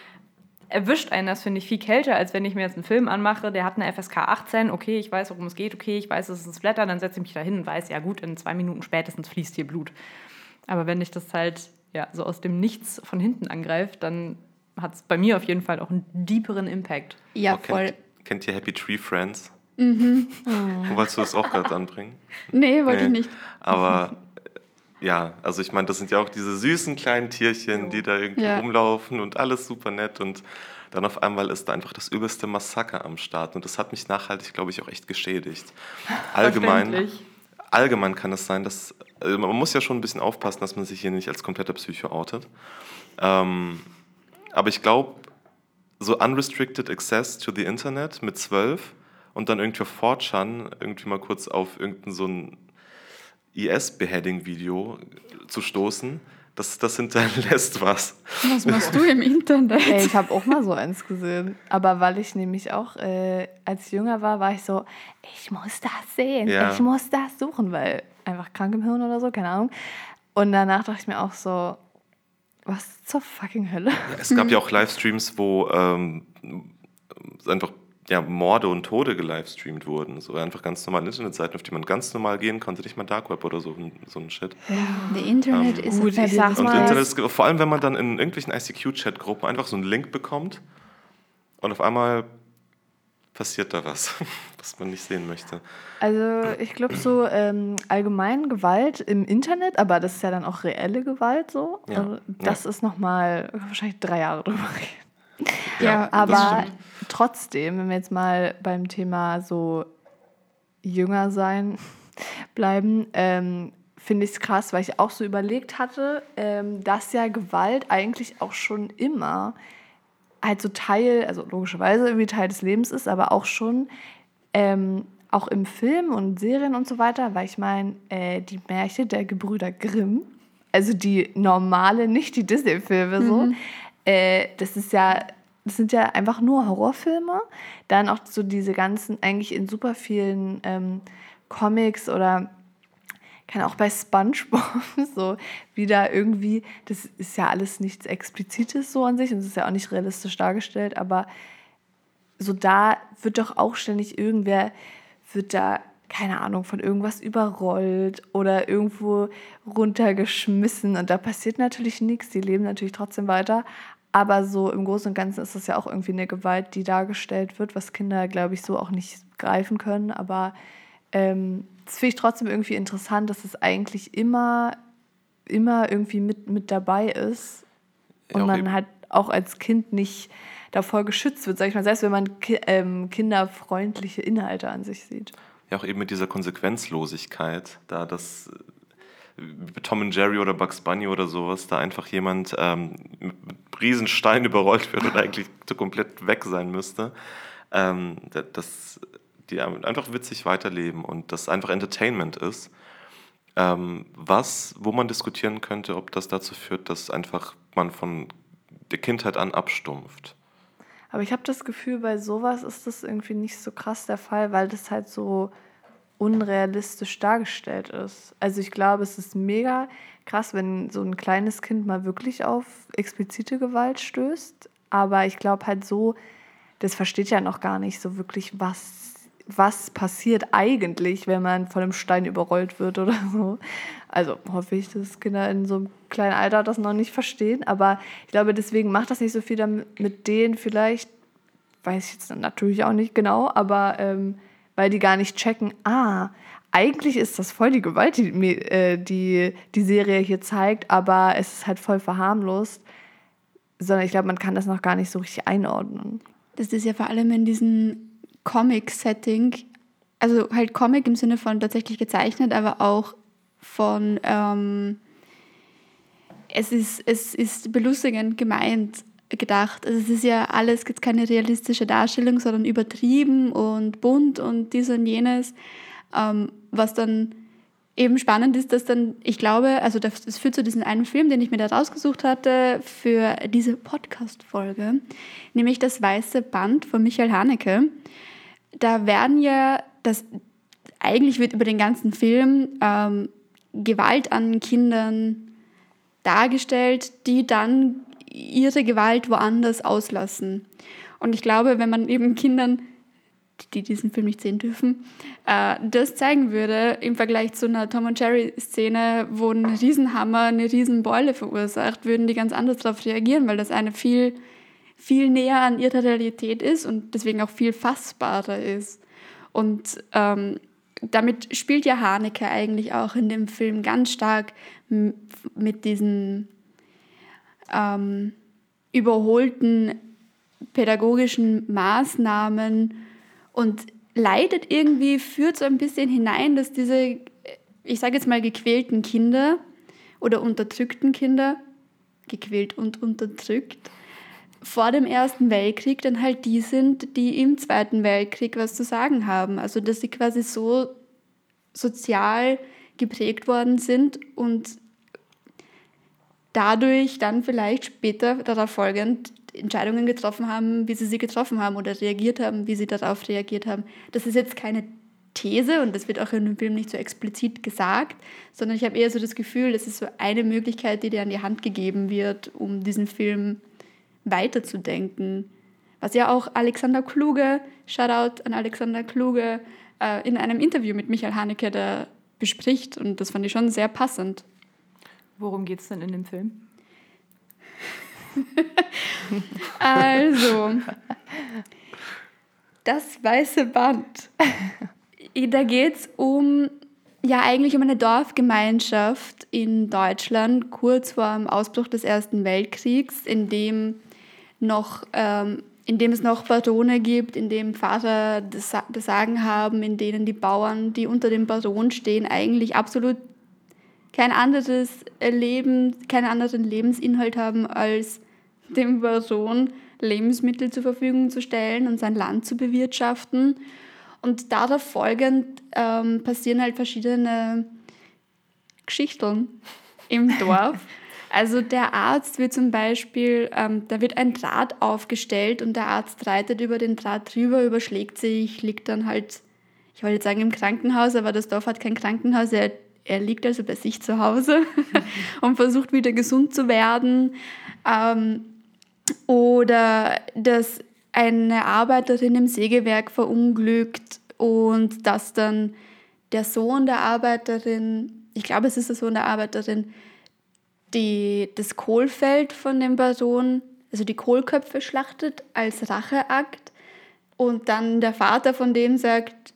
erwischt einen das, finde ich, viel kälter, als wenn ich mir jetzt einen Film anmache, der hat eine FSK 18, okay, ich weiß, worum es geht, okay, ich weiß, es ist ein Splatter, dann setze ich mich da hin und weiß, ja gut, in zwei Minuten spätestens fließt hier Blut. Aber wenn ich das halt ja, so aus dem Nichts von hinten angreife, dann hat es bei mir auf jeden Fall auch einen deeperen Impact. Ja, Oh, voll. Kennt, kennt ihr Happy Tree Friends? Mhm. Wolltest du das auch gerade anbringen? Nee, wollte ich Nee. nicht. Aber [laughs] ja, also ich meine, das sind ja auch diese süßen kleinen Tierchen, die da irgendwie Ja. rumlaufen und alles super nett und dann auf einmal ist da einfach das übelste Massaker am Start und das hat mich nachhaltig, glaube ich, auch echt geschädigt. [laughs] Allgemein, allgemein kann es sein, dass also man muss ja schon ein bisschen aufpassen, dass man sich hier nicht als kompletter Psycho outet. Ähm, aber ich glaube, so unrestricted access to the Internet mit zwölf und dann irgendwie auf 4chan irgendwie mal kurz auf irgendein so ein IS-Beheading-Video zu stoßen, das, das hinterlässt [laughs] was. Was machst du im Internet? Ey, ich habe auch mal so eins gesehen. Aber weil ich nämlich auch, äh, als jünger war, war ich so, ich muss das sehen, Ja. ich muss das suchen, weil einfach krank im Hirn oder so, keine Ahnung. Und danach dachte ich mir auch so, was zur fucking Hölle? Es gab ja [laughs] auch Livestreams, wo ähm, einfach ja, Morde und Tode gelivestreamt wurden. So einfach ganz normale Internetseiten, auf die man ganz normal gehen konnte, nicht mal Dark Web oder so, so ein Shit. The Internet Ähm, is gut, a ich Und mal-. Internet ist, vor allem, wenn man dann in irgendwelchen ICQ-Chat-Gruppen einfach so einen Link bekommt und auf einmal passiert da was, [laughs] was man nicht sehen möchte. Also ich glaube so ähm, allgemein Gewalt im Internet, aber das ist ja dann auch reelle Gewalt so. Ja. Also, das ist nochmal wahrscheinlich drei Jahre drüber [laughs] reden. Ja, Aber trotzdem, wenn wir jetzt mal beim Thema so jünger sein bleiben, ähm, finde ich es krass, weil ich auch so überlegt hatte, ähm, dass ja Gewalt eigentlich auch schon immer halt so Teil, also logischerweise irgendwie Teil des Lebens ist, aber auch schon ähm, auch im Film und Serien und so weiter, weil ich meine, äh, die Märchen der Gebrüder Grimm, also die normale, nicht die Disney-Filme so, äh, das ist ja, das sind ja einfach nur Horrorfilme. Dann auch so diese ganzen, eigentlich in super vielen ähm, Comics oder kann auch bei SpongeBob [laughs] so wieder irgendwie, das ist ja alles nichts Explizites so an sich und es ist ja auch nicht realistisch dargestellt, aber so da wird doch auch ständig irgendwer, wird da, keine Ahnung, von irgendwas überrollt oder irgendwo runtergeschmissen und da passiert natürlich nichts, die leben natürlich trotzdem weiter, aber so im Großen und Ganzen ist das ja auch irgendwie eine Gewalt, die dargestellt wird, was Kinder, glaube ich, so auch nicht greifen können, aber ähm, das finde ich trotzdem irgendwie interessant, dass es eigentlich immer, immer irgendwie mit, mit dabei ist Ja, und auch man eben- halt auch als Kind nicht davor geschützt wird, sag ich mal, selbst wenn man ki ähm, kinderfreundliche Inhalte an sich sieht. Ja, auch eben mit dieser Konsequenzlosigkeit, da das Tom und Jerry oder Bugs Bunny oder sowas, da einfach jemand ähm, mit Riesenstein [laughs] überrollt wird und eigentlich komplett weg sein müsste, ähm, da- dass die einfach witzig weiterleben und das einfach Entertainment ist, ähm, was, wo man diskutieren könnte, ob das dazu führt, dass einfach man von der Kindheit an abstumpft. Aber ich habe das Gefühl, bei sowas ist das irgendwie nicht so krass der Fall, weil das halt so unrealistisch dargestellt ist. Also ich glaube, es ist mega krass, wenn so ein kleines Kind mal wirklich auf explizite Gewalt stößt. Aber ich glaube halt so, das versteht ja noch gar nicht so wirklich, was, was passiert eigentlich, wenn man von einem Stein überrollt wird oder so. Also hoffe ich, dass Kinder in so einem kleinen Alter das noch nicht verstehen. Aber ich glaube, deswegen macht das nicht so viel damit, mit denen vielleicht, weiß ich jetzt natürlich auch nicht genau, aber ähm, weil die gar nicht checken, ah, eigentlich ist das voll die Gewalt, die, äh, die die Serie hier zeigt, aber es ist halt voll verharmlost. Sondern ich glaube, man kann das noch gar nicht so richtig einordnen. Das ist ja vor allem in diesem Comic-Setting, also halt Comic im Sinne von tatsächlich gezeichnet, aber auch von, ähm, es, ist, es ist belustigend gemeint gedacht. Also es ist ja alles jetzt keine realistische Darstellung, sondern übertrieben und bunt und dies und jenes. Ähm, was dann eben spannend ist, dass dann, ich glaube, also das, das, führt zu diesem einen Film, den ich mir da rausgesucht hatte für diese Podcast-Folge, nämlich das Weiße Band von Michael Haneke. Da werden ja, das eigentlich wird über den ganzen Film ähm, Gewalt an Kindern dargestellt, die dann ihre Gewalt woanders auslassen. Und ich glaube, wenn man eben Kindern, die diesen Film nicht sehen dürfen, äh, das zeigen würde im Vergleich zu einer Tom und Jerry Szene, wo ein Riesenhammer eine Riesenbeule verursacht, würden die ganz anders darauf reagieren, weil das eine viel, viel näher an ihrer Realität ist und deswegen auch viel fassbarer ist. Und ähm, damit spielt ja Haneke eigentlich auch in dem Film ganz stark mit diesen ähm, überholten pädagogischen Maßnahmen und leidet irgendwie, führt so ein bisschen hinein, dass diese, ich sage jetzt mal, gequälten Kinder oder unterdrückten Kinder, gequält und unterdrückt, vor dem Ersten Weltkrieg dann halt die sind, die im Zweiten Weltkrieg was zu sagen haben. Also dass sie quasi so sozial geprägt worden sind und dadurch dann vielleicht später darauf folgend Entscheidungen getroffen haben, wie sie sie getroffen haben oder reagiert haben, wie sie darauf reagiert haben. Das ist jetzt keine These und das wird auch in dem Film nicht so explizit gesagt, sondern ich habe eher so das Gefühl, das ist so eine Möglichkeit, die dir an die Hand gegeben wird, um diesen Film weiterzudenken. Was ja auch Alexander Kluge, Shoutout an Alexander Kluge, äh, in einem Interview mit Michael Haneke da bespricht und das fand ich schon sehr passend. Worum geht es denn in dem Film? [laughs] also, das weiße Band. Da geht es um, ja, eigentlich um eine Dorfgemeinschaft in Deutschland, kurz vor dem Ausbruch des Ersten Weltkriegs, in dem noch ähm, in dem es noch Barone gibt, in dem Vater das, das Sagen haben, in denen die Bauern, die unter dem Baron stehen, eigentlich absolut kein anderes Leben, keinen anderen Lebensinhalt haben, als dem Baron Lebensmittel zur Verfügung zu stellen und sein Land zu bewirtschaften. Und darauf folgend ähm, passieren halt verschiedene Geschichten im [laughs] Dorf. Also der Arzt wird zum Beispiel, ähm, da wird ein Draht aufgestellt und der Arzt reitet über den Draht drüber, überschlägt sich, liegt dann halt, ich wollte jetzt sagen im Krankenhaus, aber das Dorf hat kein Krankenhaus, er, er liegt also bei sich zu Hause [laughs] und versucht wieder gesund zu werden. Ähm, oder dass eine Arbeiterin im Sägewerk verunglückt und dass dann der Sohn der Arbeiterin, ich glaube es ist der Sohn der Arbeiterin, die, das Kohlfeld von dem Baron, also die Kohlköpfe schlachtet als Racheakt und dann der Vater von dem sagt,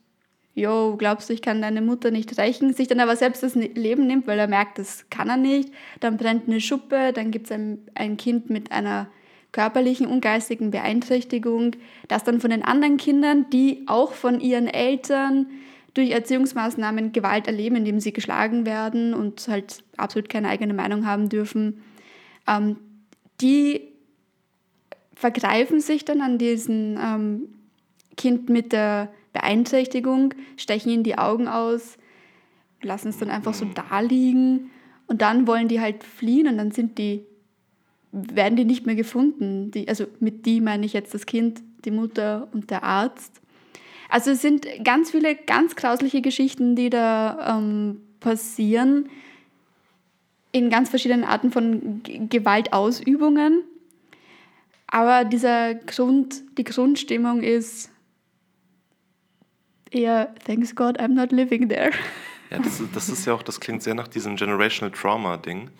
Jo, glaubst du, ich kann deine Mutter nicht rächen, sich dann aber selbst das Leben nimmt, weil er merkt, das kann er nicht. Dann brennt eine Schuppe, dann gibt es ein, ein Kind mit einer körperlichen und geistigen Beeinträchtigung, das dann von den anderen Kindern, die auch von ihren Eltern durch Erziehungsmaßnahmen Gewalt erleben, indem sie geschlagen werden und halt absolut keine eigene Meinung haben dürfen, ähm, die vergreifen sich dann an diesem ähm, Kind mit der Beeinträchtigung, stechen ihnen die Augen aus, lassen es dann einfach so da liegen und dann wollen die halt fliehen und dann sind die, werden die nicht mehr gefunden. Die, also mit die meine ich jetzt das Kind, die Mutter und der Arzt. Also es sind ganz viele ganz grausliche Geschichten, die da ähm, passieren in ganz verschiedenen Arten von G Gewaltausübungen. Aber dieser Grund, die Grundstimmung ist eher, thanks God, I'm not living there. Ja, das, ist- das ist ja auch, das klingt sehr nach diesem Generational Trauma-Ding,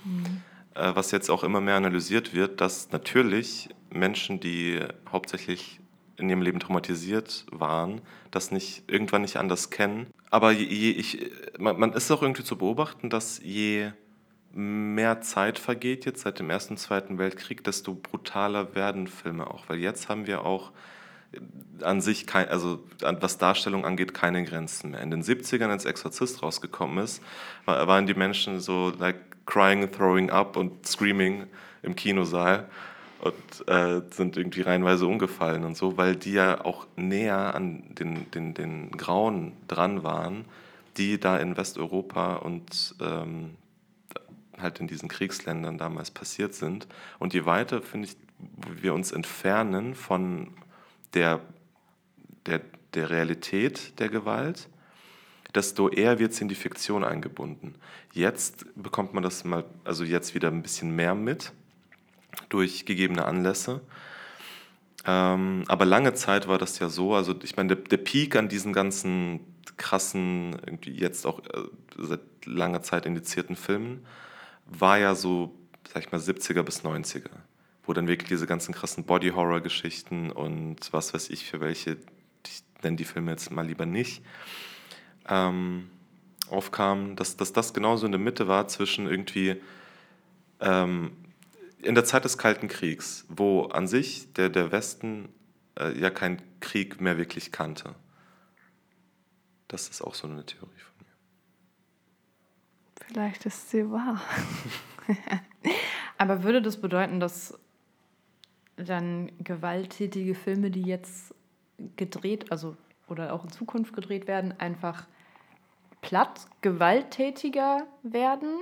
äh, was jetzt auch immer mehr analysiert wird, dass natürlich Menschen, die hauptsächlich in ihrem Leben traumatisiert waren, das nicht irgendwann nicht anders kennen. Aber je, je, ich, man, man ist auch irgendwie zu beobachten, dass je mehr Zeit vergeht jetzt seit dem Ersten und Zweiten Weltkrieg, desto brutaler werden Filme auch. Weil jetzt haben wir auch an sich, kein, also was Darstellung angeht, keine Grenzen mehr. In den 70ern, als Exorzist rausgekommen ist, war, waren die Menschen so like crying, throwing up und screaming im Kinosaal und äh, sind irgendwie reihenweise umgefallen und so, weil die ja auch näher an den, den, den Grauen dran waren, die da in Westeuropa und ähm, halt in diesen Kriegsländern damals passiert sind. Und je weiter, finde ich, wir uns entfernen von der, der, der Realität der Gewalt, desto eher wird es in die Fiktion eingebunden. Jetzt bekommt man das mal, also jetzt wieder ein bisschen mehr mit durch gegebene Anlässe. Ähm, aber lange Zeit war das ja so, also ich meine, der, der Peak an diesen ganzen krassen, jetzt auch äh, seit langer Zeit indizierten Filmen, war ja so, sag ich mal, 70er bis 90er, wo dann wirklich diese ganzen krassen Body-Horror-Geschichten und was weiß ich für welche, ich nenne die Filme jetzt mal lieber nicht, ähm, aufkamen, dass, dass das genauso in der Mitte war zwischen irgendwie ähm, in der Zeit des Kalten Kriegs, wo an sich der, der Westen äh, ja keinen Krieg mehr wirklich kannte. Das ist auch so eine Theorie von mir. Vielleicht ist sie wahr. [laughs] Aber würde das bedeuten, dass dann gewalttätige Filme, die jetzt gedreht, also oder auch in Zukunft gedreht werden, einfach platt gewalttätiger werden?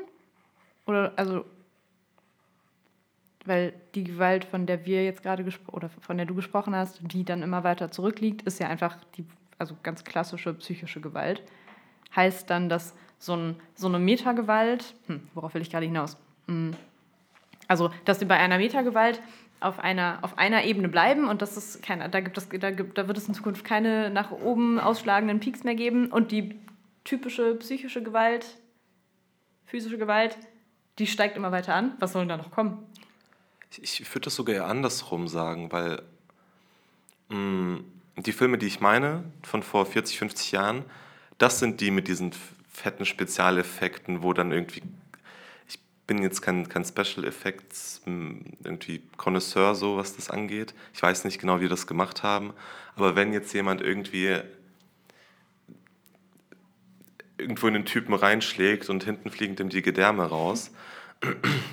Oder also weil die Gewalt, von der wir jetzt gerade oder von der du gesprochen hast, die dann immer weiter zurückliegt, ist ja einfach die also ganz klassische psychische Gewalt. Heißt dann, dass so, ein, so eine Metagewalt, hm, worauf will ich gerade hinaus? Hm, also, dass sie bei einer Metagewalt auf einer, auf einer Ebene bleiben und das ist keine, da, gibt es, da, gibt, da wird es in Zukunft keine nach oben ausschlagenden Peaks mehr geben und die typische psychische Gewalt, physische Gewalt, die steigt immer weiter an. Was soll denn da noch kommen? Ich, ich würde das sogar eher andersrum sagen, weil mh, die Filme, die ich meine, von vor 40, 50 Jahren, das sind die mit diesen fetten Spezialeffekten, wo dann irgendwie, bin jetzt kein, kein Special Effects mh, irgendwie Connoisseur, so was das angeht. Ich weiß nicht genau, wie die das gemacht haben, aber wenn jetzt jemand irgendwie irgendwo in den Typen reinschlägt und hinten fliegen dem die Gedärme raus,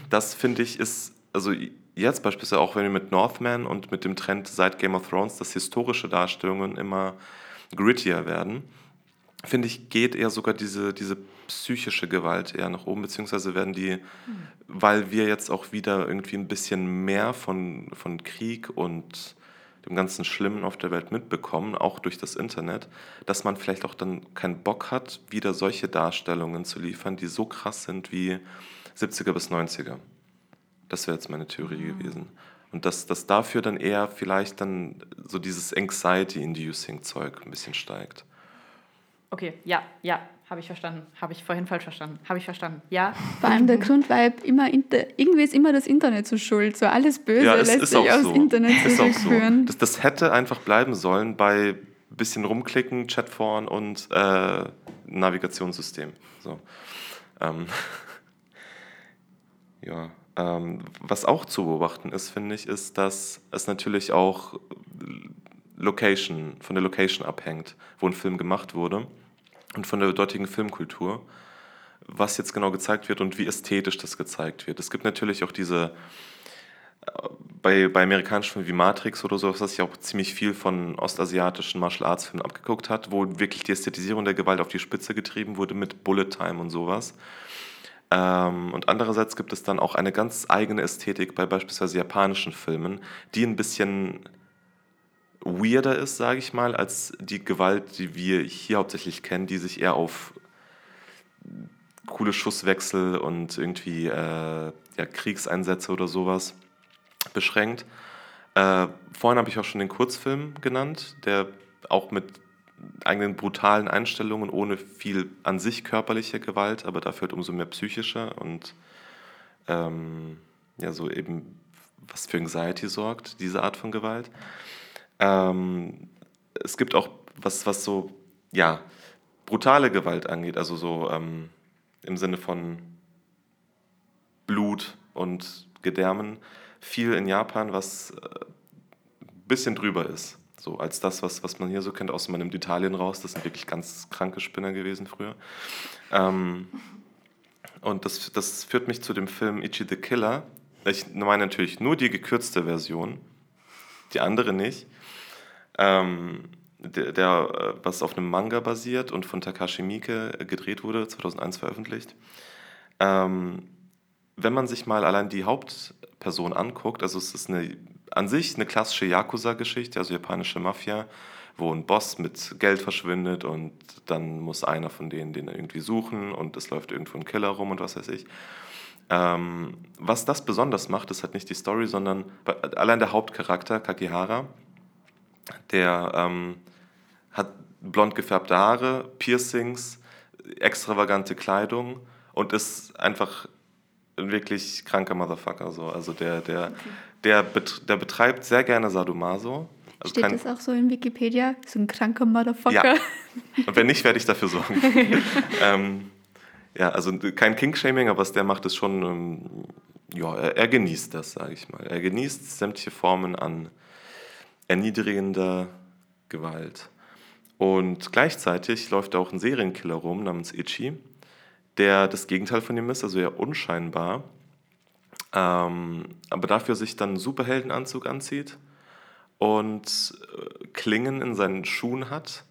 das finde ich ist, also jetzt beispielsweise auch wenn wir mit Northman und mit dem Trend seit Game of Thrones, dass historische Darstellungen immer grittier werden, finde ich, geht eher sogar diese, diese psychische Gewalt eher nach oben, beziehungsweise werden die, weil wir jetzt auch wieder irgendwie ein bisschen mehr von, von Krieg und dem ganzen Schlimmen auf der Welt mitbekommen, auch durch das Internet, dass man vielleicht auch dann keinen Bock hat, wieder solche Darstellungen zu liefern, die so krass sind wie 70er bis 90er. Das wäre jetzt meine Theorie gewesen. Und dass, dass dafür dann eher vielleicht dann so dieses Anxiety-Inducing-Zeug ein bisschen steigt. Okay, ja, ja, habe ich verstanden. Habe ich vorhin falsch verstanden. Habe ich verstanden. Ja. Vor allem der Grund war immer, inter, irgendwie ist immer das Internet so schuld. So alles Böse Ja, lässt sich aufs so. Internet Ist auch so. zurückführen. Das, das hätte einfach bleiben sollen bei bisschen rumklicken, Chatforen und äh, Navigationssystem. So. Ähm, [laughs] ja. Ähm, was auch zu beobachten ist, finde ich, ist, dass es natürlich auch Location, von der Location abhängt, wo ein Film gemacht wurde und von der dortigen Filmkultur, was jetzt genau gezeigt wird und wie ästhetisch das gezeigt wird. Es gibt natürlich auch diese bei, bei amerikanischen Filmen wie Matrix oder so, was sich auch ziemlich viel von ostasiatischen Martial Arts Filmen abgeguckt hat, wo wirklich die Ästhetisierung der Gewalt auf die Spitze getrieben wurde mit Bullet Time und sowas. Ähm, und andererseits gibt es dann auch eine ganz eigene Ästhetik bei beispielsweise japanischen Filmen, die ein bisschen weirder ist, sage ich mal, als die Gewalt, die wir hier hauptsächlich kennen, die sich eher auf coole Schusswechsel und irgendwie äh, ja, Kriegseinsätze oder sowas beschränkt. Äh, vorhin habe ich auch schon den Kurzfilm genannt, der auch mit eigenen brutalen Einstellungen, ohne viel an sich körperliche Gewalt, aber dafür halt umso mehr psychische und ähm, ja, so eben was für Anxiety sorgt, diese Art von Gewalt. Ähm, es gibt auch was, was so, ja, brutale Gewalt angeht, also so ähm, im Sinne von Blut und Gedärmen, viel in Japan, was ein äh, bisschen drüber ist. So als das, was, was man hier so kennt, man nimmt Italien raus. Das sind wirklich ganz kranke Spinner gewesen früher. Ähm, und das, das führt mich zu dem Film Ichi the Killer. Ich meine natürlich nur die gekürzte Version, die andere nicht. Ähm, der, der, was auf einem Manga basiert und von Takashi Miike gedreht wurde, 2001 veröffentlicht. Ähm, wenn man sich mal allein die Hauptperson anguckt, also es ist eine an sich eine klassische Yakuza-Geschichte, also japanische Mafia, wo ein Boss mit Geld verschwindet und dann muss einer von denen den irgendwie suchen und es läuft irgendwo ein Killer rum und was weiß ich. Ähm, was das besonders macht, ist halt nicht die Story, sondern allein der Hauptcharakter, Kakihara, der ähm, hat blond gefärbte Haare, Piercings, extravagante Kleidung und ist einfach ein wirklich kranker Motherfucker. So. Also der, der, okay der, bet der betreibt sehr gerne Sadomaso. Also Steht das auch so in Wikipedia? So ein kranker Motherfucker. Ja. [laughs] Und wenn nicht, werde ich dafür sorgen. [laughs] ähm, ja, also kein King-Shaming, aber was der macht, ist schon, ähm, ja, er, er, genießt das, sage ich mal. Er genießt sämtliche Formen an erniedrigender Gewalt. Und gleichzeitig läuft da auch ein Serienkiller rum namens Ichi, der das Gegenteil von ihm ist, also eher unscheinbar ähm, aber dafür sich dann einen Superheldenanzug anzieht und äh, Klingen in seinen Schuhen hat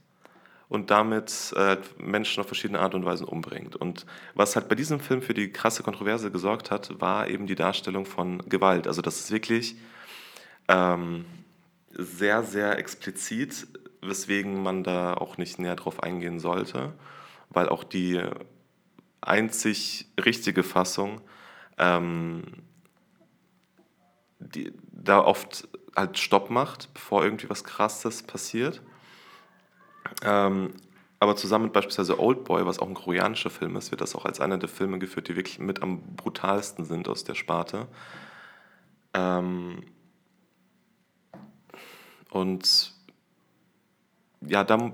und damit äh, Menschen auf verschiedene Art und Weisen umbringt. Und was halt bei diesem Film für die krasse Kontroverse gesorgt hat, war eben die Darstellung von Gewalt. Also das ist wirklich ähm, sehr, sehr explizit, weswegen man da auch nicht näher drauf eingehen sollte, weil auch die einzig richtige Fassung ähm, die da oft halt Stopp macht, bevor irgendwie was Krasses passiert. Ähm, aber zusammen mit beispielsweise Old Boy, was auch ein koreanischer Film ist, wird das auch als einer der Filme geführt, die wirklich mit am brutalsten sind aus der Sparte. Ähm, und ja, da,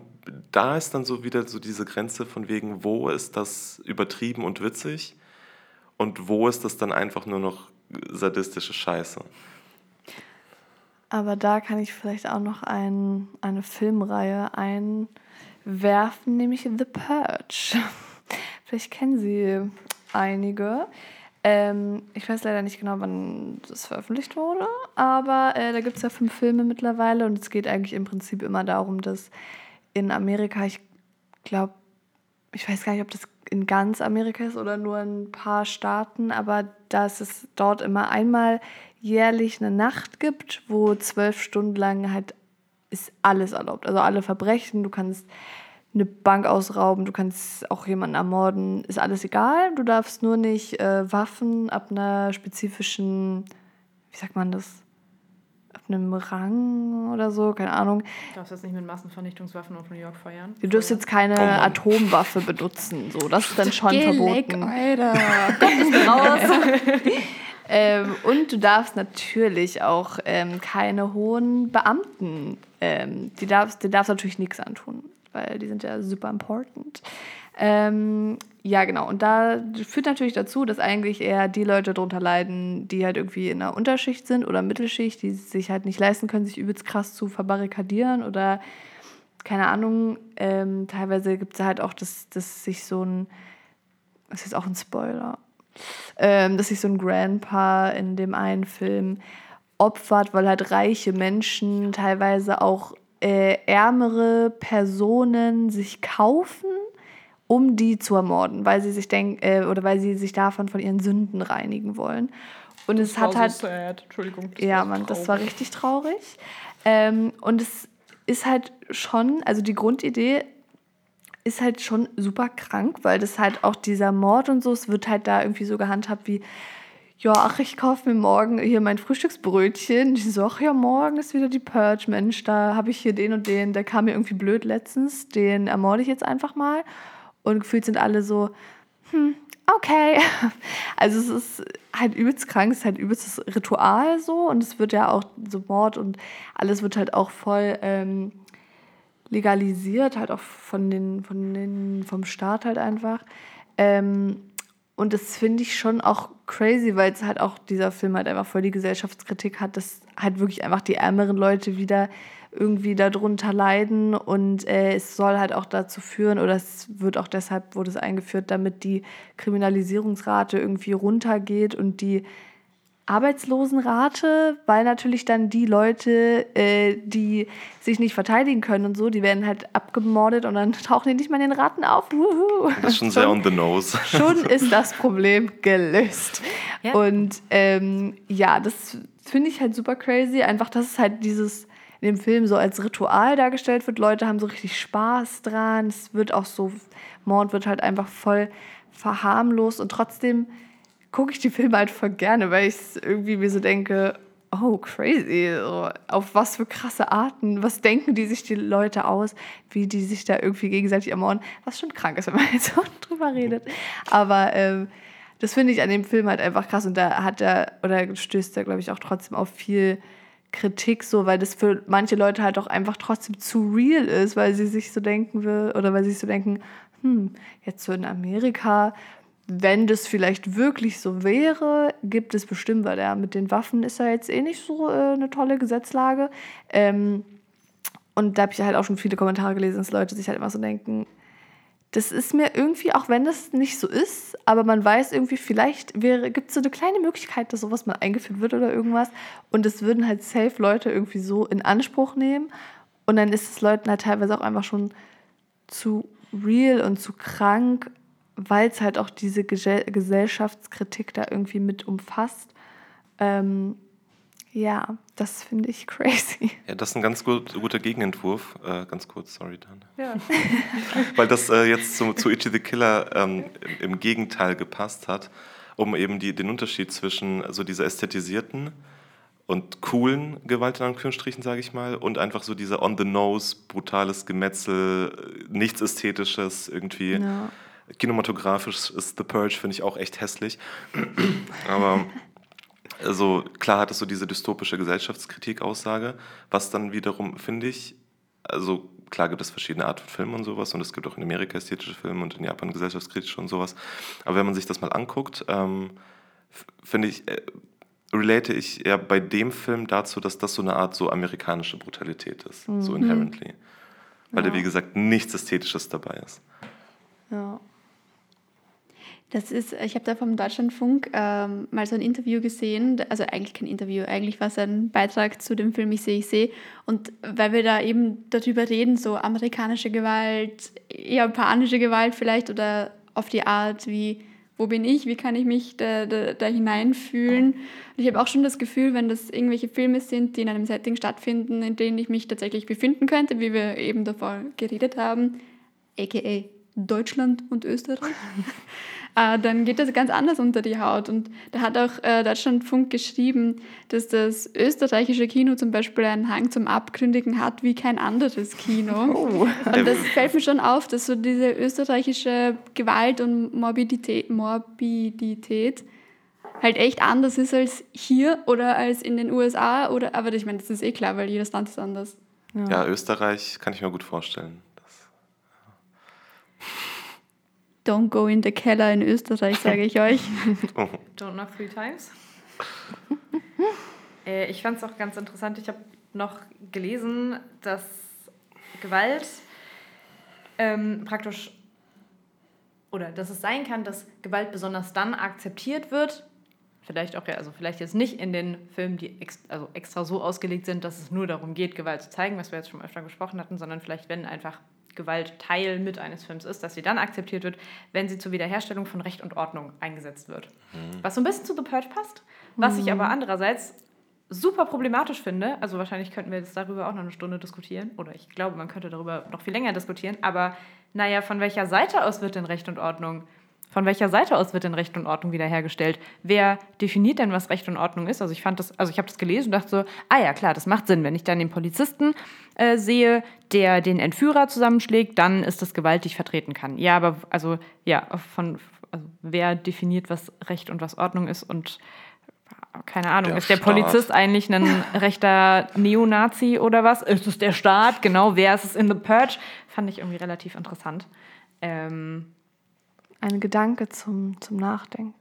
da ist dann so wieder so diese Grenze von wegen, wo ist das übertrieben und witzig und wo ist das dann einfach nur noch sadistische Scheiße. Aber da kann ich vielleicht auch noch ein, eine Filmreihe einwerfen, nämlich The Purge. [laughs] vielleicht kennen Sie einige. Ähm, ich weiß leider nicht genau, wann das veröffentlicht wurde, aber äh, da gibt es ja fünf Filme mittlerweile und es geht eigentlich im Prinzip immer darum, dass in Amerika, ich glaube, ich weiß gar nicht, ob das in ganz Amerika ist oder nur in ein paar Staaten, aber dass es dort immer einmal jährlich eine Nacht gibt, wo zwölf Stunden lang halt ist alles erlaubt. Also alle Verbrechen, du kannst eine Bank ausrauben, du kannst auch jemanden ermorden, ist alles egal. Du darfst nur nicht äh, Waffen ab einer spezifischen, wie sagt man das? Einem Rang oder so, keine Ahnung. Du darfst jetzt nicht mit Massenvernichtungswaffen auf New York feiern. Du darfst jetzt keine oh Atomwaffe benutzen, so, das ist dann schon Geh verboten. Alter, [laughs] raus. [laughs] ähm, und du darfst natürlich auch ähm, keine hohen Beamten, ähm, die darfst, die darfst natürlich nichts antun, weil die sind ja super important. Ähm, ja, genau. Und da führt natürlich dazu, dass eigentlich eher die Leute darunter leiden, die halt irgendwie in einer Unterschicht sind oder Mittelschicht, die sich halt nicht leisten können, sich übelst krass zu verbarrikadieren oder keine Ahnung. Ähm, teilweise gibt es halt auch, dass, dass sich so ein, das ist auch ein Spoiler, ähm, dass sich so ein Grandpa in dem einen Film opfert, weil halt reiche Menschen teilweise auch äh, ärmere Personen sich kaufen um die zu ermorden, weil sie sich denken äh, oder weil sie sich davon von ihren Sünden reinigen wollen. Und das es hat halt. So sad. Entschuldigung. ja, man, das war richtig traurig. Ähm, und es ist halt schon, also die Grundidee ist halt schon super krank, weil das halt auch dieser Mord und so, es wird halt da irgendwie so gehandhabt wie, ja, ach, ich kaufe mir morgen hier mein Frühstücksbrötchen. Ich so, ach ja, morgen ist wieder die Purge, Mensch, da habe ich hier den und den, der kam mir irgendwie blöd letztens, den ermorde ich jetzt einfach mal. Und gefühlt sind alle so, hm, okay. [laughs] Also es ist halt übelst krank, es ist halt übelstes Ritual so und es wird ja auch so Mord und alles wird halt auch voll ähm, legalisiert, halt auch von den, von den, vom Staat halt einfach. Ähm, und das finde ich schon auch crazy, weil es halt auch dieser Film halt einfach voll die Gesellschaftskritik hat, dass halt wirklich einfach die ärmeren Leute wieder irgendwie darunter leiden und äh, es soll halt auch dazu führen oder es wird auch deshalb wurde es eingeführt, damit die Kriminalisierungsrate irgendwie runtergeht und die Arbeitslosenrate, weil natürlich dann die Leute, äh, die sich nicht verteidigen können und so, die werden halt abgemordet und dann [laughs] tauchen die nicht mehr in den Raten auf. Wuhu. Das ist schon sehr on the nose. Schon ist das Problem gelöst. Ja. Und ähm, ja, das finde ich halt super crazy. Einfach, dass es halt dieses in dem Film so als Ritual dargestellt wird. Leute haben so richtig Spaß dran. Es wird auch so, Mord wird halt einfach voll verharmlost und trotzdem gucke ich die Filme halt voll gerne, weil ich irgendwie mir so denke, oh, crazy, so, auf was für krasse Arten, was denken die sich die Leute aus, wie die sich da irgendwie gegenseitig ermorden, was schon krank ist, wenn man [laughs] jetzt so drüber redet. Aber ähm, das finde ich an dem Film halt einfach krass und da hat er, oder stößt er, glaube ich, auch trotzdem auf viel Kritik, so, weil das für manche Leute halt auch einfach trotzdem zu real ist, weil sie sich so denken will, oder weil sie sich so denken, hm, jetzt so in Amerika wenn das vielleicht wirklich so wäre, gibt es bestimmt, weil er mit den Waffen ist ja jetzt eh nicht so äh, eine tolle Gesetzlage. Ähm, und da habe ich halt auch schon viele Kommentare gelesen, dass Leute sich halt immer so denken, das ist mir irgendwie, auch wenn das nicht so ist, aber man weiß irgendwie, vielleicht gibt es so eine kleine Möglichkeit, dass sowas mal eingeführt wird oder irgendwas. Und es würden halt safe Leute irgendwie so in Anspruch nehmen. Und dann ist es Leuten halt teilweise auch einfach schon zu real und zu krank, weil es halt auch diese Gesellschaftskritik da irgendwie mit umfasst. Ähm, ja, das finde ich crazy. Ja, das ist ein ganz gut, guter Gegenentwurf. Äh, ganz kurz, sorry, Dan. Ja. [laughs] Weil das äh, jetzt zu, zu Itchy the Killer ähm, im, im, Gegenteil gepasst hat, um eben die, den Unterschied zwischen so dieser ästhetisierten und coolen Gewalt in Anführungsstrichen, sage ich mal, und einfach so dieser on-the-nose, brutales Gemetzel, nichts Ästhetisches irgendwie. Ja Kinematografisch ist The Purge, finde ich auch echt hässlich. [clears throat] Aber also klar hat es so diese dystopische Gesellschaftskritik-Aussage, was dann wiederum, finde ich, also klar gibt es verschiedene Arten von Filmen und sowas und es gibt auch in Amerika ästhetische Filme und in Japan gesellschaftskritische und sowas. Aber wenn man sich das mal anguckt, ähm, finde ich, äh, relate ich eher bei dem Film dazu, dass das so eine Art so amerikanische Brutalität ist, mhm. so inherently. Weil ja. da, wie gesagt, nichts Ästhetisches dabei ist. Ja. Das ist, ich habe da vom Deutschlandfunk ähm, mal so ein Interview gesehen, also eigentlich kein Interview, eigentlich war es ein Beitrag zu dem Film Ich sehe, ich sehe. Und weil wir da eben darüber reden, so amerikanische Gewalt, japanische Gewalt vielleicht oder auf die Art, wie, wo bin ich, wie kann ich mich da, da, da hineinfühlen. Und ich habe auch schon das Gefühl, wenn das irgendwelche Filme sind, die in einem Setting stattfinden, in denen ich mich tatsächlich befinden könnte, wie wir eben davor geredet haben, aka Deutschland und Österreich. [laughs] äh, dann geht das ganz anders unter die Haut. Und da hat auch äh, Deutschlandfunk geschrieben, dass das österreichische Kino zum Beispiel einen Hang zum Abgründigen hat wie kein anderes Kino. [laughs] Oh. Und das fällt mir schon auf, dass so diese österreichische Gewalt und Morbidität, Morbidität halt echt anders ist als hier oder als in den USA. Oder, aber ich meine, das ist eh klar, weil jedes Land ist anders. Ja, ja Österreich kann ich mir gut vorstellen. Don't go in the Keller in Österreich, sage ich euch. [laughs] Don't knock three times. äh, ich fand es auch ganz interessant. Ich habe noch gelesen, dass Gewalt ähm, praktisch oder dass es sein kann, dass Gewalt besonders dann akzeptiert wird, vielleicht auch ja, also vielleicht jetzt nicht in den Filmen, die ex, also extra so ausgelegt sind, dass es nur darum geht, Gewalt zu zeigen, was wir jetzt schon öfter gesprochen hatten, sondern vielleicht wenn einfach Gewalt Teil mit eines Films ist, dass sie dann akzeptiert wird, wenn sie zur Wiederherstellung von Recht und Ordnung eingesetzt wird. Mhm. Was so ein bisschen zu The Purge passt, was mhm. ich aber andererseits super problematisch finde, also wahrscheinlich könnten wir jetzt darüber auch noch eine Stunde diskutieren, oder ich glaube, man könnte darüber noch viel länger diskutieren, aber naja, von welcher Seite aus wird denn Recht und Ordnung? Von welcher Seite aus wird denn Recht und Ordnung wiederhergestellt? Wer definiert denn, was Recht und Ordnung ist? Also ich fand das, also ich habe das gelesen und dachte so, ah ja, klar, das macht Sinn. Wenn ich dann den Polizisten äh, sehe, der den Entführer zusammenschlägt, dann ist das Gewalt, die ich vertreten kann. Ja, aber also ja, von also wer definiert, was Recht und was Ordnung ist und keine Ahnung, Der ist der Staat. Polizist eigentlich ein [laughs] rechter Neonazi oder was? Ist es der Staat? Genau, wer ist es in The Purge? Fand ich irgendwie relativ interessant. Ähm, Ein Gedanke zum, zum Nachdenken.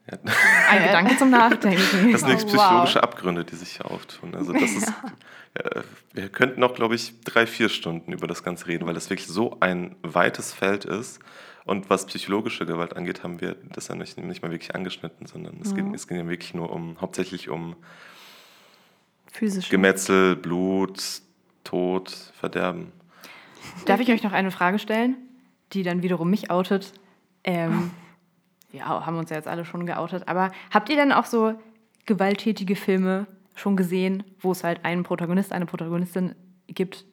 ein Gedanke zum Nachdenken. Das sind Oh, psychologische Abgründe, die sich hier auftun. Also das [laughs] ist, äh, wir könnten noch, glaube ich, drei, vier Stunden über das Ganze reden, weil das wirklich so ein weites Feld ist. Und was psychologische Gewalt angeht, haben wir das ja nicht, nicht mal wirklich angeschnitten, sondern es, geht, es geht ja wirklich nur um, hauptsächlich um Physisch. Gemetzel, Blut, Tod, Verderben. Darf ich euch noch eine Frage stellen, die dann wiederum mich outet? Ähm, ja, haben uns ja jetzt alle schon geoutet, aber habt ihr denn auch so gewalttätige Filme schon gesehen, wo es halt einen Protagonist, eine Protagonistin gibt,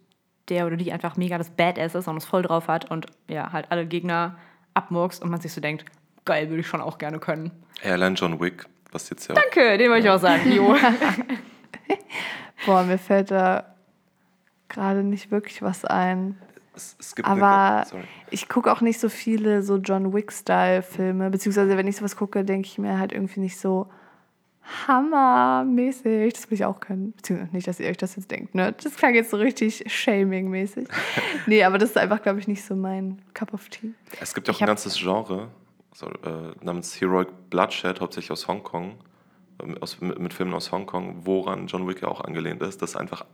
der oder die einfach mega das Badass ist und es voll drauf hat und ja, halt alle Gegner abmurkst und man sich so denkt, geil, würde ich schon auch gerne können. Airline John Wick, was jetzt ja Danke, den wollte ich auch sagen, Jo. [laughs] Boah, mir fällt da gerade nicht wirklich was ein. Es, es gibt Aber ich gucke auch nicht so viele so John Wick-Style-Filme. Beziehungsweise, wenn ich sowas gucke, denke ich mir halt irgendwie nicht so hammermäßig. Das will ich auch können. Beziehungsweise nicht, dass ihr euch das jetzt denkt. Ne? Das klang jetzt so richtig shaming-mäßig. [laughs] nee, aber das ist einfach, glaube ich, nicht so mein Cup of Tea. Es gibt ja auch Ich ein ganzes Genre so, äh, namens Heroic Bloodshed, hauptsächlich aus Hongkong, ähm, aus, mit, mit Filmen aus Hongkong, woran John Wick ja auch angelehnt ist, dass einfach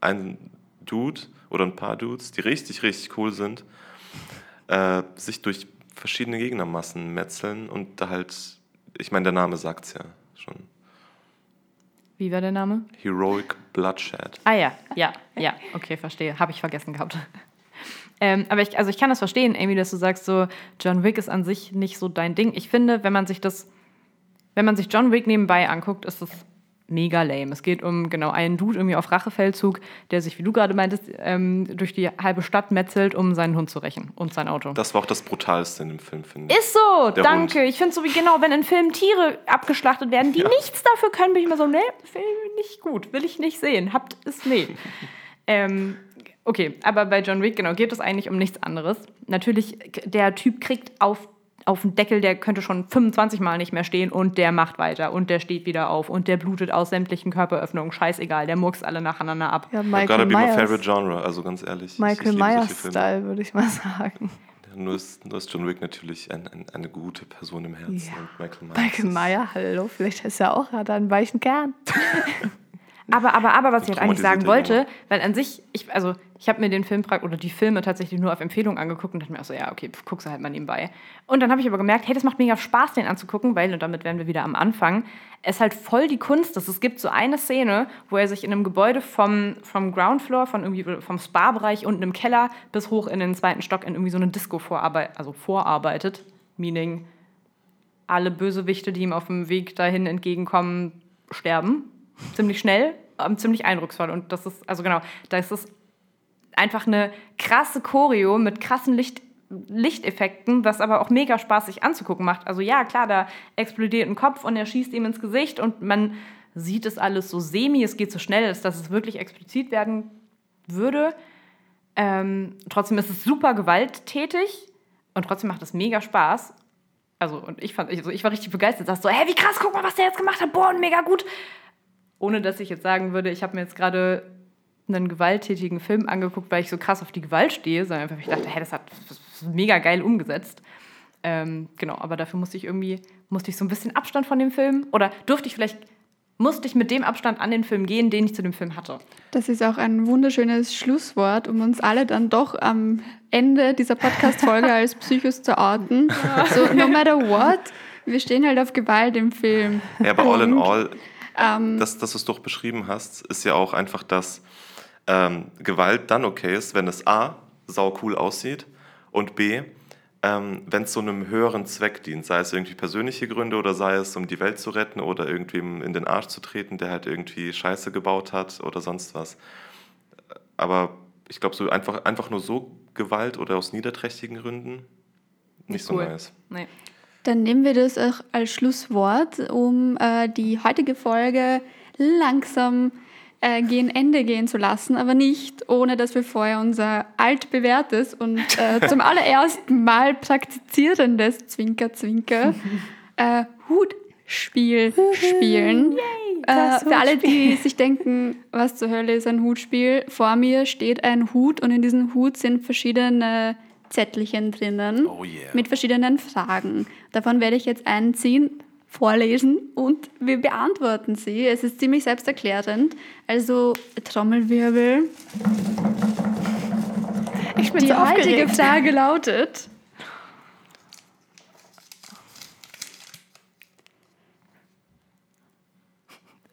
ein Dude oder ein paar Dudes, die richtig, richtig cool sind, äh, sich durch verschiedene Gegnermassen metzeln und da halt, ich meine, der Name sagt's ja schon. Wie war der Name? Heroic Bloodshed. Ah ja, ja, ja, okay, verstehe. Habe ich vergessen gehabt. [laughs] Ähm, aber ich, also ich kann das verstehen, Amy, dass du sagst, so John Wick ist an sich nicht so dein Ding. Ich finde, wenn man sich das, wenn man sich John Wick nebenbei anguckt, ist das mega lame. Es geht um genau einen Dude irgendwie auf Rachefeldzug, der sich, wie du gerade meintest, ähm, durch die halbe Stadt metzelt, um seinen Hund zu rächen und sein Auto. Das war auch das Brutalste in dem Film, finde ich. Ist so, Der danke. Hund. Ich finde so wie genau, wenn in Filmen Tiere abgeschlachtet werden, die nichts dafür können, bin ich immer so, nee, finde ich nicht gut, will ich nicht sehen. Habt es nee. [laughs] ähm, okay, aber bei John Wick genau geht es eigentlich um nichts anderes. Natürlich, der Typ kriegt auf auf den Deckel, der könnte schon 25 Mal nicht mehr stehen und der macht weiter und der steht wieder auf und der blutet aus sämtlichen Körperöffnungen. Scheißegal, der murkst alle nacheinander ab. Ja, Gotta Michael be my Myers. favorite genre, also ganz ehrlich. ich- Michael. Myers-Style, würde ich mal sagen. Nur ist, nur ist John Wick natürlich ein, ein, eine gute Person im Herzen. Ja. Und Michael Myers. Michael Meyer, hallo, vielleicht ist er auch, hat er einen weichen Kern. [laughs] Aber, aber, aber, was ich halt eigentlich sagen wollte, weil an sich, ich, also ich habe mir den Film oder die Filme tatsächlich nur auf Empfehlung angeguckt und dachte mir auch so, ja, okay, pf, guckst du halt mal nebenbei. Und dann habe ich aber gemerkt, hey, das macht mega Spaß, den anzugucken, weil, und damit wären wir wieder am Anfang, es halt voll die Kunst ist. Es gibt so eine Szene, wo er sich in einem Gebäude vom, vom Ground Floor, von irgendwie vom Spa-Bereich unten im Keller bis hoch in den zweiten Stock in irgendwie so eine Disco vorarbeitet, also vorarbeitet, meaning alle Bösewichte, die ihm auf dem Weg dahin entgegenkommen, sterben. Ziemlich schnell, ähm, ziemlich eindrucksvoll. Und das ist, also genau, da ist es einfach eine krasse Choreo mit krassen Licht, Lichteffekten, was aber auch mega spaßig anzugucken macht. Also ja, klar, da explodiert ein Kopf und er schießt ihm ins Gesicht und man sieht es alles so semi, es geht so schnell, dass es wirklich explizit werden würde. Ähm, trotzdem ist es super gewalttätig und trotzdem macht es mega Spaß. Also, und ich fand, also ich war richtig begeistert. Sagst so, hey, wie krass, guck mal, was der jetzt gemacht hat. Boah, und mega gut. Ohne dass ich jetzt sagen würde, ich habe mir jetzt gerade einen gewalttätigen Film angeguckt, weil ich so krass auf die Gewalt stehe, sondern einfach, weil ich dachte, hey, das hat das mega geil umgesetzt. Ähm, genau, aber dafür musste ich irgendwie, musste ich so ein bisschen Abstand von dem Film oder durfte ich vielleicht, musste ich mit dem Abstand an den Film gehen, den ich zu dem Film hatte. Das ist auch ein wunderschönes Schlusswort, um uns alle dann doch am Ende dieser Podcast-Folge [laughs] als Psychos zu outen. So, no matter what, wir stehen halt auf Gewalt im Film. Ja, aber all in all, Ähm, das, das, was du auch beschrieben hast, ist ja auch einfach, dass ähm, Gewalt dann okay ist, wenn es A, sau cool aussieht und B, ähm, wenn es so einem höheren Zweck dient, sei es irgendwie persönliche Gründe oder sei es, um die Welt zu retten oder irgendwem in den Arsch zu treten, der halt irgendwie Scheiße gebaut hat oder sonst was. Aber ich glaube, so einfach, einfach nur so Gewalt oder aus niederträchtigen Gründen nicht so cool. nice. Nee. Dann nehmen wir das auch als Schlusswort, um äh, die heutige Folge langsam äh, gegen Ende gehen zu lassen, aber nicht ohne, dass wir vorher unser altbewährtes und äh, [laughs] zum allerersten Mal praktizierendes Zwinker Zwinker [laughs] äh, Hutspiel spielen. Äh, das für alle, die sich denken, was zur Hölle ist ein Hutspiel, vor mir steht ein Hut und in diesem Hut sind verschiedene Zettelchen drinnen Oh yeah. mit verschiedenen Fragen. Davon werde ich jetzt einen ziehen, vorlesen und wir beantworten sie. Es ist ziemlich selbsterklärend. Also Trommelwirbel. Ich bin Die so heutige. Frage lautet. [laughs]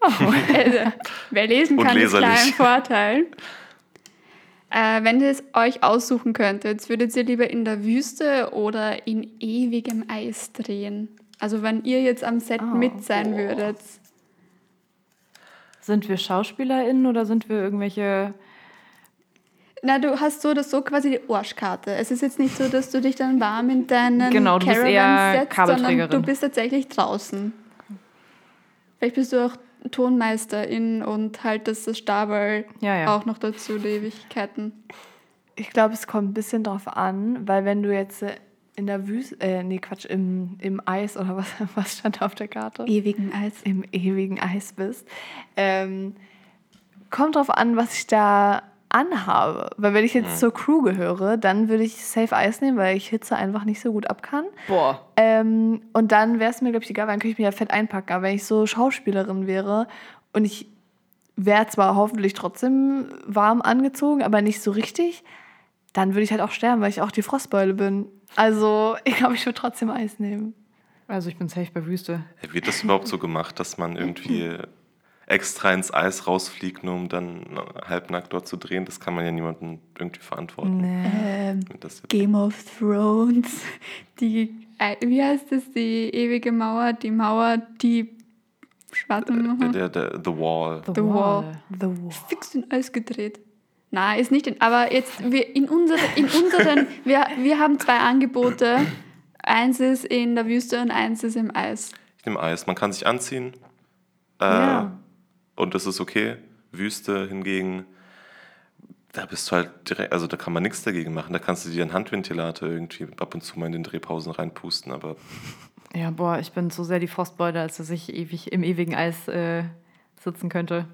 Also, wer lesen kann, ist klar ein Vorteil. Äh, wenn ihr es euch aussuchen könntet, würdet ihr lieber in der Wüste oder in ewigem Eis drehen? Also wenn ihr jetzt am Set mit sein würdet. Sind wir SchauspielerInnen oder sind wir irgendwelche. Na, du hast so oder so quasi die Arschkarte. Es ist jetzt nicht so, dass du dich dann warm in deinen Genau, du bist Caravan eher setzt, sondern Kabelträgerin. du bist tatsächlich draußen. Vielleicht bist du auch Tonmeisterin und haltest das Stabal Ja, ja. auch noch dazu, die Ewigkeiten. Ich glaube, es kommt ein bisschen drauf an, weil wenn du jetzt äh, in der Wüste, äh, nee, Quatsch, im, im Eis oder was, [laughs] was stand da auf der Karte? Ewigen Eis. Im ewigen Eis bist. Ähm, kommt drauf an, was ich da anhabe. Weil wenn ich jetzt zur Crew gehöre, dann würde ich Safe Eis nehmen, weil ich Hitze einfach nicht so gut ab kann. Boah. Ähm, und dann wäre es mir, glaube ich, egal, weil dann könnte ich mir ja fett einpacken. Aber wenn ich so Schauspielerin wäre und ich wäre zwar hoffentlich trotzdem warm angezogen, aber nicht so richtig, dann würde ich halt auch sterben, weil ich auch die Frostbeule bin. Also, [laughs] ich glaube, ich würde trotzdem Eis nehmen. Also ich bin safe bei Wüste. Wird das überhaupt so gemacht, dass man irgendwie [laughs] extra ins Eis rausfliegt, nur um dann halbnackt dort zu drehen? Das kann man ja niemandem irgendwie verantworten. Ähm, Das, Game of Thrones. Die, äh, wie heißt das? Die ewige Mauer, die Mauer, die schwarze Mauer. der, der, The Wall. The Wall. The War. fix in Eis gedreht. Nein, ist nicht in, aber jetzt wir in, unsere, in unseren, wir, wir haben zwei Angebote. Eins ist in der Wüste und eins ist im Eis. Ich nehme Eis. Man kann sich anziehen. Äh, Ja. Und das ist okay. Wüste hingegen, da bist du halt direkt, also da kann man nichts dagegen machen. Da kannst du dir einen Handventilator irgendwie ab und zu mal in den Drehpausen reinpusten. Aber Ja, boah, ich bin so sehr die Frostbeule, als dass ich ewig im ewigen Eis äh, sitzen könnte.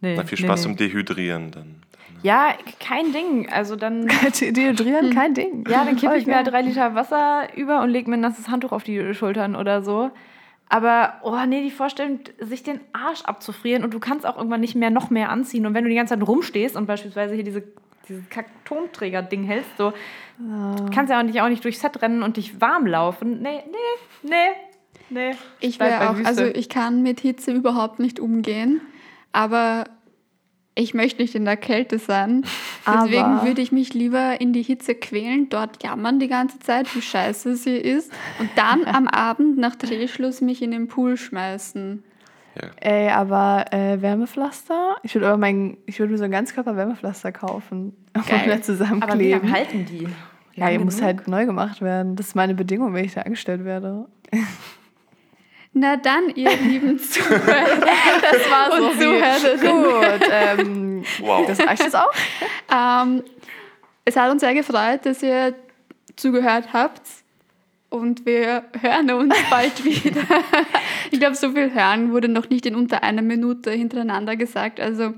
Nee, na, viel nee, Spaß nee. zum Dehydrieren dann. Ja, kein Ding. Also dann. [laughs] Deodorieren, kein Ding. Ja, dann kippe ich mir halt drei Liter Wasser über und lege mir ein nasses Handtuch auf die Schultern oder so. Aber, oh nee, die Vorstellung, sich den Arsch abzufrieren und du kannst auch irgendwann nicht mehr noch mehr anziehen. Und wenn du die ganze Zeit rumstehst und beispielsweise hier diese, dieses Kack-Tonträger-Ding hältst, so, du kannst ja auch nicht, auch nicht durchs Set rennen und dich warm laufen. Nee, nee, nee, nee. Ich wäre auch, Wüste. also ich kann mit Hitze überhaupt nicht umgehen, aber ich möchte nicht in der Kälte sein. [laughs] Deswegen Aber- würde ich mich lieber in die Hitze quälen, dort jammern die ganze Zeit, wie scheiße sie ist und dann [laughs] am Abend nach Drehschluss mich in den Pool schmeißen. Ja. Ey, aber äh, Wärmepflaster? Ich würde aber mein, ich würde mir so ein Ganzkörper-Wärmepflaster kaufen. Und [laughs] Geil. da Aber wie zusammenkleben. lange halten die? Ja, ihr muss halt neu gemacht werden. Das ist meine Bedingung, wenn ich da angestellt werde. Na dann, ihr [laughs] lieben Zuhörer. Das war Und Zuhörerinnen. Gut, ähm, Wow. das reicht jetzt auch. Ähm, es hat uns sehr gefreut, dass ihr zugehört habt. Und wir hören uns [laughs] bald wieder. Ich glaube, so viel hören wurde noch nicht in unter einer Minute hintereinander gesagt. Also,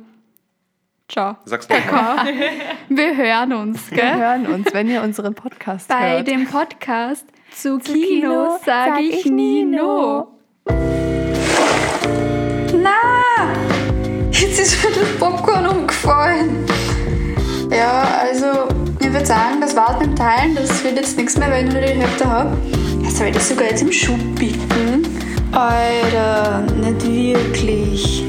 ciao. Sag's nochmal. Wir hören uns, Wir gell? hören uns, wenn ihr unseren Podcast Bei hört. dem Podcast zu, Zu Kino, Kino sage sag ich ich nie nie no. no. Na, jetzt ist das Popcorn umgefallen. Ja, also, ich würde sagen, das war's mit dem Teilen. Das wird jetzt nichts mehr, wenn ich nur die Hälfte habe. Soll ich das sogar jetzt im Schub bieten? Alter, nicht wirklich.